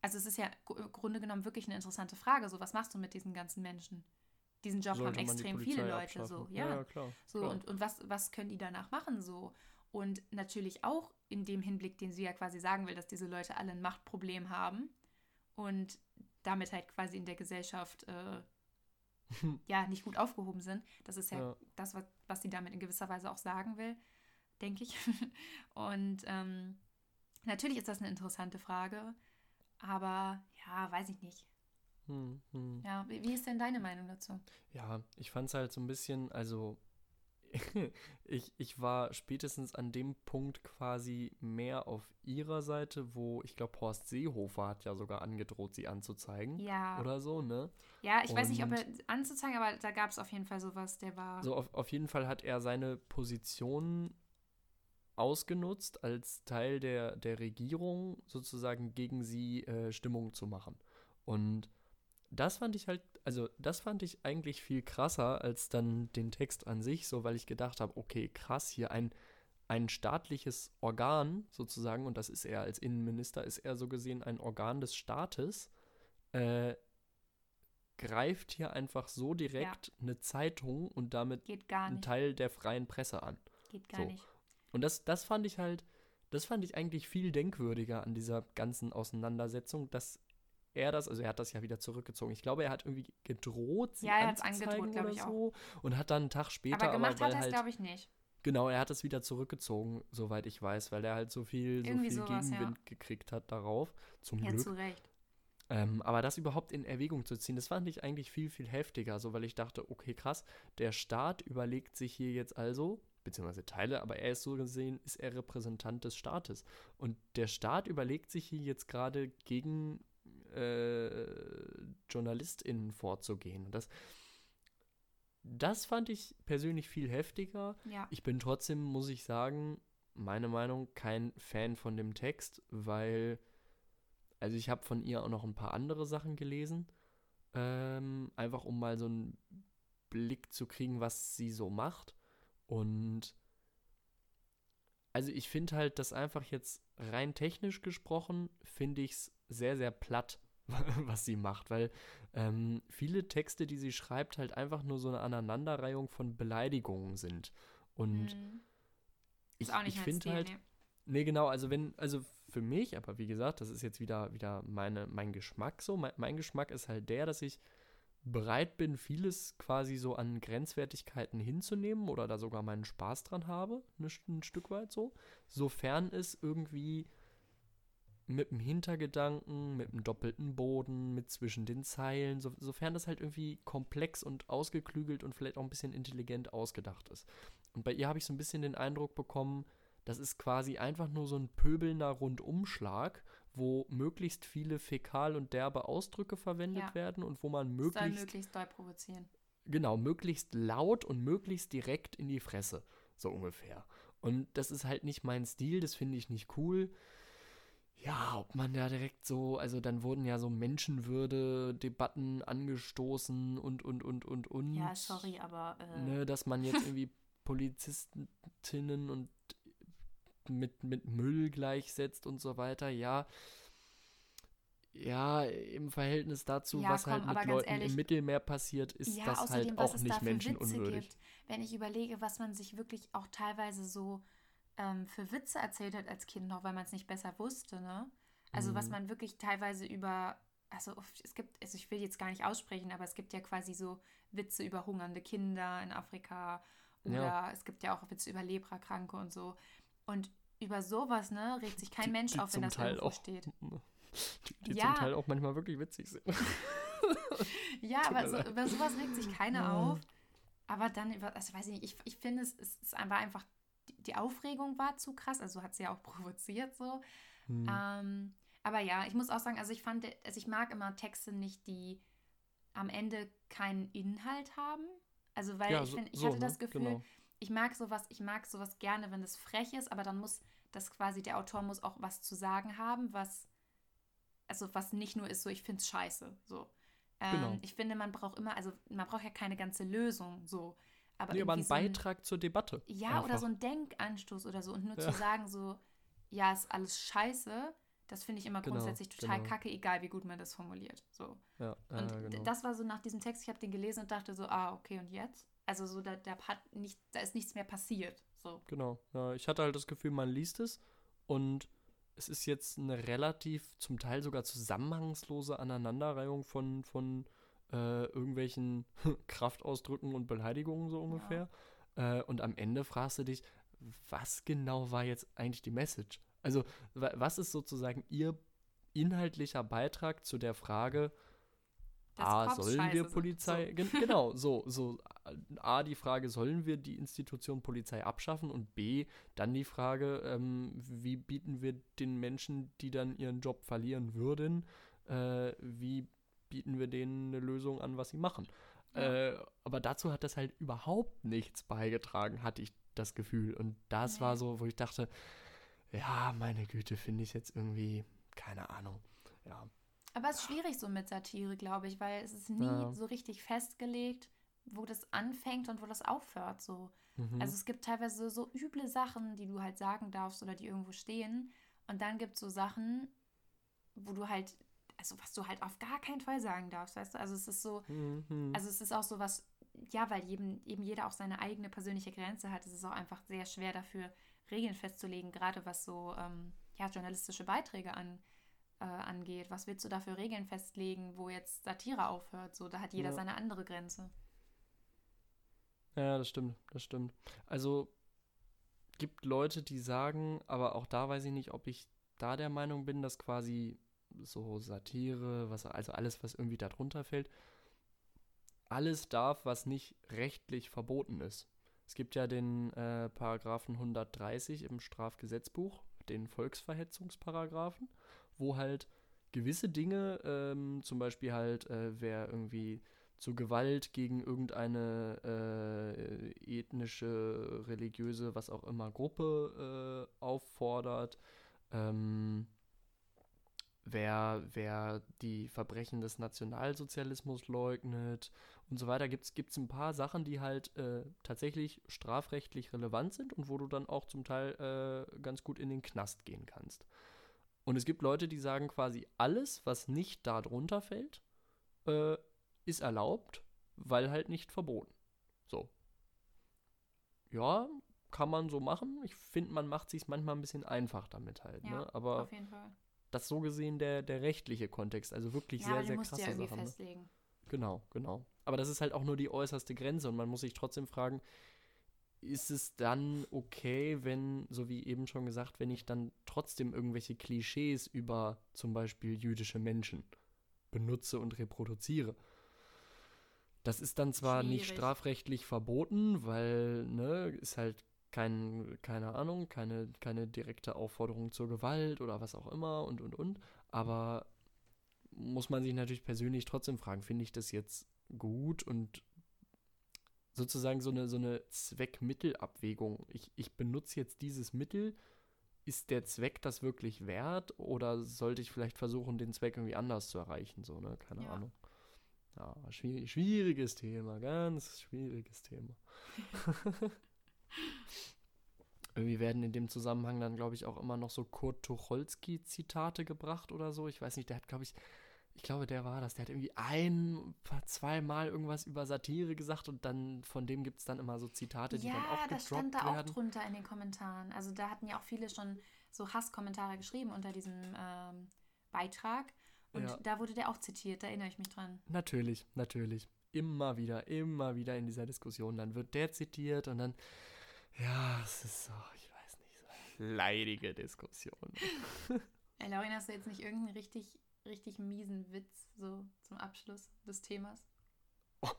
also es ist ja im Grunde genommen wirklich eine interessante Frage, so was machst du mit diesen ganzen Menschen? Diesen Job Sollte haben extrem viele Leute so, ja. ja, klar, so klar. und, und was, was können die danach machen so? Und natürlich auch in dem Hinblick, den sie ja quasi sagen will, dass diese Leute alle ein Machtproblem haben und damit halt quasi in der Gesellschaft äh, ja nicht gut aufgehoben sind. Das ist ja, ja, das, was, was sie damit in gewisser Weise auch sagen will, denke ich. Und ähm, natürlich ist das eine interessante Frage, aber ja, weiß ich nicht. Hm, hm. Ja, wie, wie ist denn deine Meinung dazu? Ja, ich fand es halt so ein bisschen, also ich, ich war spätestens an dem Punkt quasi mehr auf ihrer Seite, wo ich glaube, Horst Seehofer hat ja sogar angedroht, sie anzuzeigen. Ja. Oder so, ne? Ja, ich Und weiß nicht, ob er anzuzeigen, aber da gab es auf jeden Fall sowas, der war. So, auf, auf jeden Fall hat er seine Position ausgenutzt, als Teil der, der Regierung sozusagen gegen sie äh, Stimmung zu machen. Und das fand ich halt, also das fand ich eigentlich viel krasser als dann den Text an sich, so weil ich gedacht habe, okay, krass, hier ein, ein staatliches Organ sozusagen, und das ist er als Innenminister, ist er so gesehen ein Organ des Staates, äh, greift hier einfach so direkt ja. eine Zeitung und damit einen Teil der freien Presse an. Geht gar so. nicht. Und das, das fand ich halt, das fand ich eigentlich viel denkwürdiger an dieser ganzen Auseinandersetzung, dass er das, also er hat das ja wieder zurückgezogen. Ich glaube, er hat irgendwie gedroht, sie ja, er anzuzeigen oder so. Und hat dann einen Tag später. Aber gemacht aber, hat er es, halt, glaube ich, nicht. Genau, er hat es wieder zurückgezogen, soweit ich weiß, weil er halt so viel, so viel sowas, Gegenwind ja. gekriegt hat darauf. Zum ja, Glück. zu Recht. Ähm, aber das überhaupt in Erwägung zu ziehen, das fand ich eigentlich viel, viel heftiger, so weil ich dachte, okay, krass, der Staat überlegt sich hier jetzt also, beziehungsweise Teile, aber er ist so gesehen, ist er Repräsentant des Staates. Und der Staat überlegt sich hier jetzt gerade gegen äh, JournalistInnen vorzugehen. Und das, das fand ich persönlich viel heftiger. Ja. Ich bin trotzdem, muss ich sagen, meine Meinung, kein Fan von dem Text, weil, also ich habe von ihr auch noch ein paar andere Sachen gelesen, ähm, einfach um mal so einen Blick zu kriegen, was sie so macht. Und also ich finde halt, dass einfach jetzt rein technisch gesprochen, finde ich es sehr, sehr platt, was sie macht, weil ähm, viele Texte, die sie schreibt, halt einfach nur so eine Aneinanderreihung von Beleidigungen sind. Und hm. ich, ich finde halt, nee. nee, genau, also wenn, also für mich, aber wie gesagt, das ist jetzt wieder, wieder meine, mein Geschmack so. Mein, mein Geschmack ist halt der, dass ich bereit bin, vieles quasi so an Grenzwertigkeiten hinzunehmen oder da sogar meinen Spaß dran habe, ein, ein Stück weit so, sofern es irgendwie mit dem Hintergedanken, mit dem doppelten Boden, mit zwischen den Zeilen, so, sofern das halt irgendwie komplex und ausgeklügelt und vielleicht auch ein bisschen intelligent ausgedacht ist. Und bei ihr habe ich so ein bisschen den Eindruck bekommen, das ist quasi einfach nur so ein pöbelnder Rundumschlag, wo möglichst viele fäkal und derbe Ausdrücke verwendet ja. werden und wo man möglichst. Soll möglichst doll provozieren. Genau, möglichst laut und möglichst direkt in die Fresse. So ungefähr. Und das ist halt nicht mein Stil, das finde ich nicht cool ja, ob man da direkt so, also dann wurden ja so Menschenwürde-Debatten angestoßen und, und, und, und, und. Ja, sorry, aber. Äh... Ne, dass man jetzt irgendwie Polizistinnen und mit, mit Müll gleichsetzt und so weiter, ja. Ja, im Verhältnis dazu, ja, was komm, halt mit Leuten ehrlich, im Mittelmeer passiert, ist ja, das außerdem, halt auch nicht menschenunwürdig. Gibt, wenn ich überlege, was man sich wirklich auch teilweise so ähm, für Witze erzählt hat als Kind noch, weil man es nicht besser wusste, ne? Also mhm. was man wirklich teilweise über, also es gibt, also ich will jetzt gar nicht aussprechen, aber es gibt ja quasi so Witze über hungernde Kinder in Afrika oder ja. es gibt ja auch Witze über Leprakranke und so. Und über sowas, ne, regt sich kein die, Mensch die auf, wenn das Teil irgendwo auch, steht. Die, die ja. zum Teil auch manchmal wirklich witzig sind. ja, aber so, über sowas regt sich keiner auf. Aber dann über, also weiß ich nicht, ich, ich finde, es, es, es war einfach, die, Aufregung war zu krass, also hat sie ja auch provoziert so. Hm. Ähm, aber ja, ich muss auch sagen, also ich fand, also ich mag immer Texte nicht, die am Ende keinen Inhalt haben. Also weil ja, ich finde, ich so, hatte das ne? Gefühl, genau. ich mag sowas, ich mag sowas gerne, wenn es frech ist, aber dann muss das quasi, der Autor muss auch was zu sagen haben, was, also was nicht nur ist so, ich finde es scheiße. So. Ähm, genau. Ich finde, man braucht immer, also man braucht ja keine ganze Lösung so. Aber, nee, aber einen so Beitrag ein, zur Debatte. Ja, einfach. oder so ein Denkanstoß oder so. Und nur ja. zu sagen, so, ja, ist alles scheiße, das finde ich immer genau, grundsätzlich total genau. kacke, egal wie gut man das formuliert. So. Ja, und genau. das war so nach diesem Text, ich habe den gelesen und dachte so, ah, okay, und jetzt? Also so, da, da, hat nicht, da ist nichts mehr passiert. So. Genau. Ja, ich hatte halt das Gefühl, man liest es und es ist jetzt eine relativ, zum Teil sogar zusammenhangslose Aneinanderreihung von, von äh, irgendwelchen Kraftausdrücken und Beleidigungen so ungefähr. Ja. Äh, und am Ende fragst du dich, was genau war jetzt eigentlich die Message? Also, was ist sozusagen Ihr inhaltlicher Beitrag zu der Frage, das A, sollen wir Polizei, so. genau, so, so, A, die Frage, sollen wir die Institution Polizei abschaffen und B, dann die Frage, ähm, wie bieten wir den Menschen, die dann ihren Job verlieren würden, äh, wie bieten wir denen eine Lösung an, was sie machen. Ja. Äh, aber dazu hat das halt überhaupt nichts beigetragen, hatte ich das Gefühl. Und das nee. war so, wo ich dachte, ja, meine Güte, finde ich jetzt irgendwie, keine Ahnung. Ja. Aber es ist schwierig so mit Satire, glaube ich, weil es ist nie ja. so richtig festgelegt, wo das anfängt und wo das aufhört. So. Mhm. Also es gibt teilweise so üble Sachen, die du halt sagen darfst oder die irgendwo stehen. Und dann gibt es so Sachen, wo du halt, also was du halt auf gar keinen Fall sagen darfst, weißt du? Also es ist so, mhm. also es ist auch so was, ja, weil eben, eben jeder auch seine eigene persönliche Grenze hat, es ist auch einfach sehr schwer dafür, Regeln festzulegen, gerade was so ähm, ja, journalistische Beiträge an, äh, angeht. Was willst du da für Regeln festlegen, wo jetzt Satire aufhört? So, da hat jeder ja. seine andere Grenze. Ja, das stimmt, das stimmt. Also gibt Leute, die sagen, aber auch da weiß ich nicht, ob ich da der Meinung bin, dass quasi so Satire, was also alles, was irgendwie darunter fällt, alles darf, was nicht rechtlich verboten ist. Es gibt ja den äh, Paragraphen 130 im Strafgesetzbuch, den Volksverhetzungsparagraphen, wo halt gewisse Dinge, ähm, zum Beispiel halt, äh, wer irgendwie zu Gewalt gegen irgendeine äh, ethnische, religiöse, was auch immer Gruppe äh, auffordert, ähm, wer, wer die Verbrechen des Nationalsozialismus leugnet und so weiter, gibt es ein paar Sachen, die halt äh, tatsächlich strafrechtlich relevant sind und wo du dann auch zum Teil äh, ganz gut in den Knast gehen kannst. Und es gibt Leute, die sagen quasi, alles, was nicht da drunter fällt, äh, ist erlaubt, weil halt nicht verboten. So. Ja, kann man so machen. Ich finde, man macht sich manchmal ein bisschen einfach damit halt. Ja, ne? Aber auf jeden Fall das so gesehen der, der rechtliche Kontext. Also wirklich ja, sehr, sehr krasse ja Sachen. Ne? Festlegen. Genau, genau. Aber das ist halt auch nur die äußerste Grenze und man muss sich trotzdem fragen, ist es dann okay, wenn, so wie eben schon gesagt, wenn ich dann trotzdem irgendwelche Klischees über zum Beispiel jüdische Menschen benutze und reproduziere? Das ist dann zwar Schwierig. nicht strafrechtlich verboten, weil, ne, ist halt kein, keine Ahnung, keine, keine direkte Aufforderung zur Gewalt oder was auch immer und und und. Aber muss man sich natürlich persönlich trotzdem fragen, finde ich das jetzt gut und sozusagen so eine, so eine Zweck-Mittel-Abwägung. Ich, ich benutze jetzt dieses Mittel, ist der Zweck das wirklich wert oder sollte ich vielleicht versuchen, den Zweck irgendwie anders zu erreichen? So, ne? Keine ja. Ahnung. Ja, schwierig, schwieriges Thema, ganz schwieriges Thema. irgendwie werden in dem Zusammenhang dann, glaube ich, auch immer noch so Kurt Tucholsky-Zitate gebracht oder so. Ich weiß nicht, der hat, glaube ich, ich glaube, der war das. Der hat irgendwie ein, zweimal irgendwas über Satire gesagt und dann von dem gibt es dann immer so Zitate, die ja, dann auch das stand da werden. auch drunter in den Kommentaren. Also da hatten ja auch viele schon so Hasskommentare geschrieben unter diesem ähm, Beitrag. Und ja. da wurde der auch zitiert, da erinnere ich mich dran. Natürlich, natürlich. Immer wieder, immer wieder in dieser Diskussion. Dann wird der zitiert und dann, ja, es ist so, ich weiß nicht, so eine leidige Diskussion. Ey, Laurin, hast du jetzt nicht irgendeinen richtig richtig miesen Witz so zum Abschluss des Themas?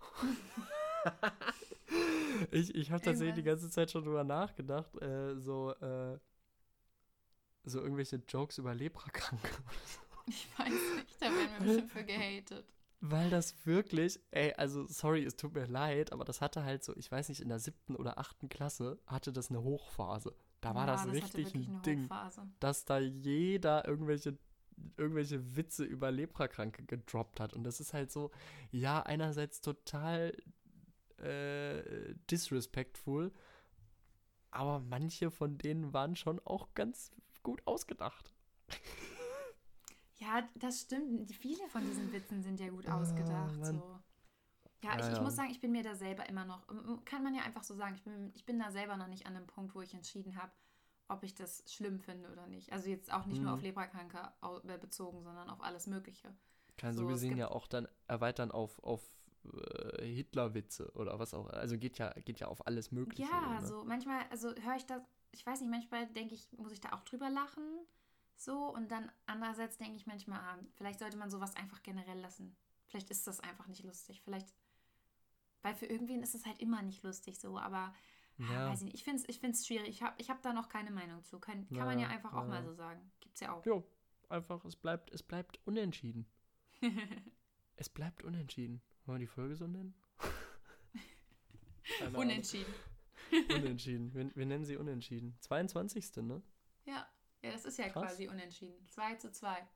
ich ich habe tatsächlich die ganze Zeit schon drüber nachgedacht, äh, so, äh, so irgendwelche Jokes über Leprakranke oder so. Ich weiß nicht, da werden wir bestimmt für gehatet. Weil das wirklich, ey, also sorry, es tut mir leid, aber das hatte halt so, ich weiß nicht, in der siebten oder achten Klasse hatte das eine Hochphase. Da war ja, das, das richtig ein Ding, dass da jeder irgendwelche irgendwelche Witze über Leprakranke gedroppt hat. Und das ist halt so, ja, einerseits total äh, disrespectful, aber manche von denen waren schon auch ganz gut ausgedacht. Ja, das stimmt. Viele von diesen Witzen sind ja gut ah, ausgedacht. Oh, so. Ja, ich, ich, muss sagen, ich bin mir da selber immer noch, kann man ja einfach so sagen, ich bin, ich bin da selber noch nicht an dem Punkt, wo ich entschieden habe, ob ich das schlimm finde oder nicht. Also jetzt auch nicht mhm. nur auf Leprakranke äh, bezogen, sondern auf alles Mögliche. Kann so, so gesehen ja auch dann erweitern auf, auf äh, Hitlerwitze oder was auch. Also geht ja, geht ja auf alles Mögliche. Ja, ne? so manchmal, also höre ich das, ich weiß nicht, manchmal denke ich, muss ich da auch drüber lachen. So, und dann andererseits denke ich manchmal, ah, vielleicht sollte man sowas einfach generell lassen. Vielleicht ist das einfach nicht lustig. Vielleicht, weil für irgendwen ist es halt immer nicht lustig so, aber ja. Weiß ich nicht. Ich finde es ich find's schwierig. Ich habe ich hab da noch keine Meinung zu. Kann, kann ja, man ja einfach ja. auch mal so sagen. Gibt's ja auch. Jo, einfach, es bleibt, es bleibt unentschieden. es bleibt unentschieden. Wollen wir die Folge so nennen? unentschieden. unentschieden. Wir, wir, nennen sie unentschieden. 22. ne? Ja, das ist ja Krass. quasi unentschieden. 2 zu 2.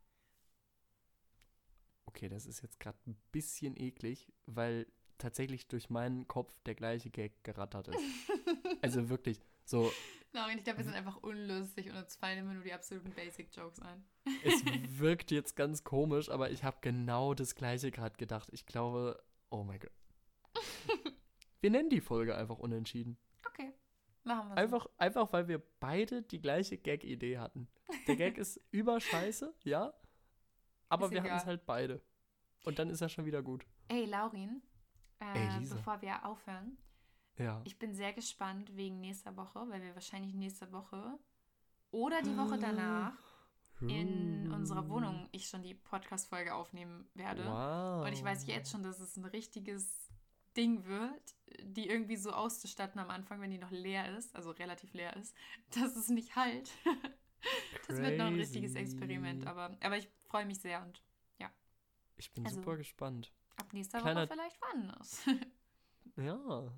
Okay, das ist jetzt gerade ein bisschen eklig, weil tatsächlich durch meinen Kopf der gleiche Gag gerattert ist. also wirklich, so. Nein, ich glaube, wir sind einfach unlustig und uns fallen immer nur die absoluten Basic-Jokes ein. es wirkt jetzt ganz komisch, aber ich habe genau das gleiche gerade gedacht. Ich glaube, oh mein Gott. Wir nennen die Folge einfach unentschieden. Okay. Machen wir einfach, so. einfach, weil wir beide die gleiche Gag-Idee hatten. Der Gag ist überscheiße, ja. Aber ist wir hatten es halt beide. Und dann ist er schon wieder gut. Ey, Laurin, äh, bevor wir aufhören. Ja. Ich bin sehr gespannt wegen nächster Woche, weil wir wahrscheinlich nächste Woche oder die Woche danach in unserer Wohnung ich schon die Podcast-Folge aufnehmen werde. Wow. Und ich weiß jetzt schon, dass es ein richtiges Ding wird, die irgendwie so auszustatten am Anfang, wenn die noch leer ist, also relativ leer ist, dass es nicht halt. das wird noch ein richtiges Experiment, aber, aber ich freue mich sehr und ja. Ich bin also, super gespannt. Ab nächster Kleiner, Woche vielleicht woanders. ja.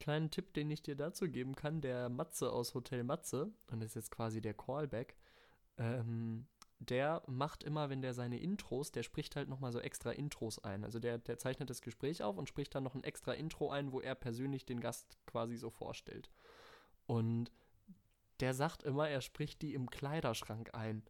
Kleinen Tipp, den ich dir dazu geben kann, der Matze aus Hotel Matze, und das ist jetzt quasi der Callback, ähm, der macht immer, wenn der seine Intros, der spricht halt nochmal so extra Intros ein. Also der, der zeichnet das Gespräch auf und spricht dann noch ein extra Intro ein, wo er persönlich den Gast quasi so vorstellt. Und der sagt immer, er spricht die im Kleiderschrank ein.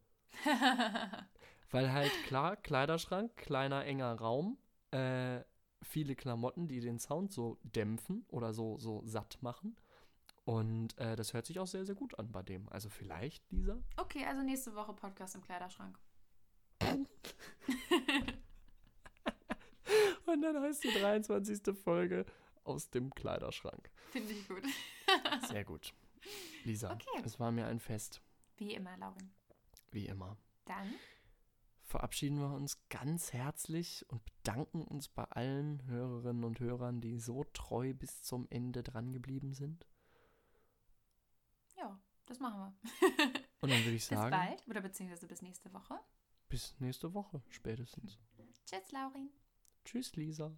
Weil halt klar, Kleiderschrank, kleiner, enger Raum, äh, viele Klamotten, die den Sound so dämpfen oder so, so satt machen. Und äh, das hört sich auch sehr, sehr gut an bei dem. Also vielleicht, Lisa? Okay, also nächste Woche Podcast im Kleiderschrank. Und dann heißt die 23. Folge aus dem Kleiderschrank. Finde ich gut. sehr gut. Lisa, okay. es war mir ein Fest. Wie immer, Lauren. Wie immer. Dann verabschieden wir uns ganz herzlich und bedanken uns bei allen Hörerinnen und Hörern, die so treu bis zum Ende dran geblieben sind. Das machen wir. und dann würde ich sagen. Bis bald oder beziehungsweise bis nächste Woche. Bis nächste Woche spätestens. Tschüss, Laurin. Tschüss, Lisa.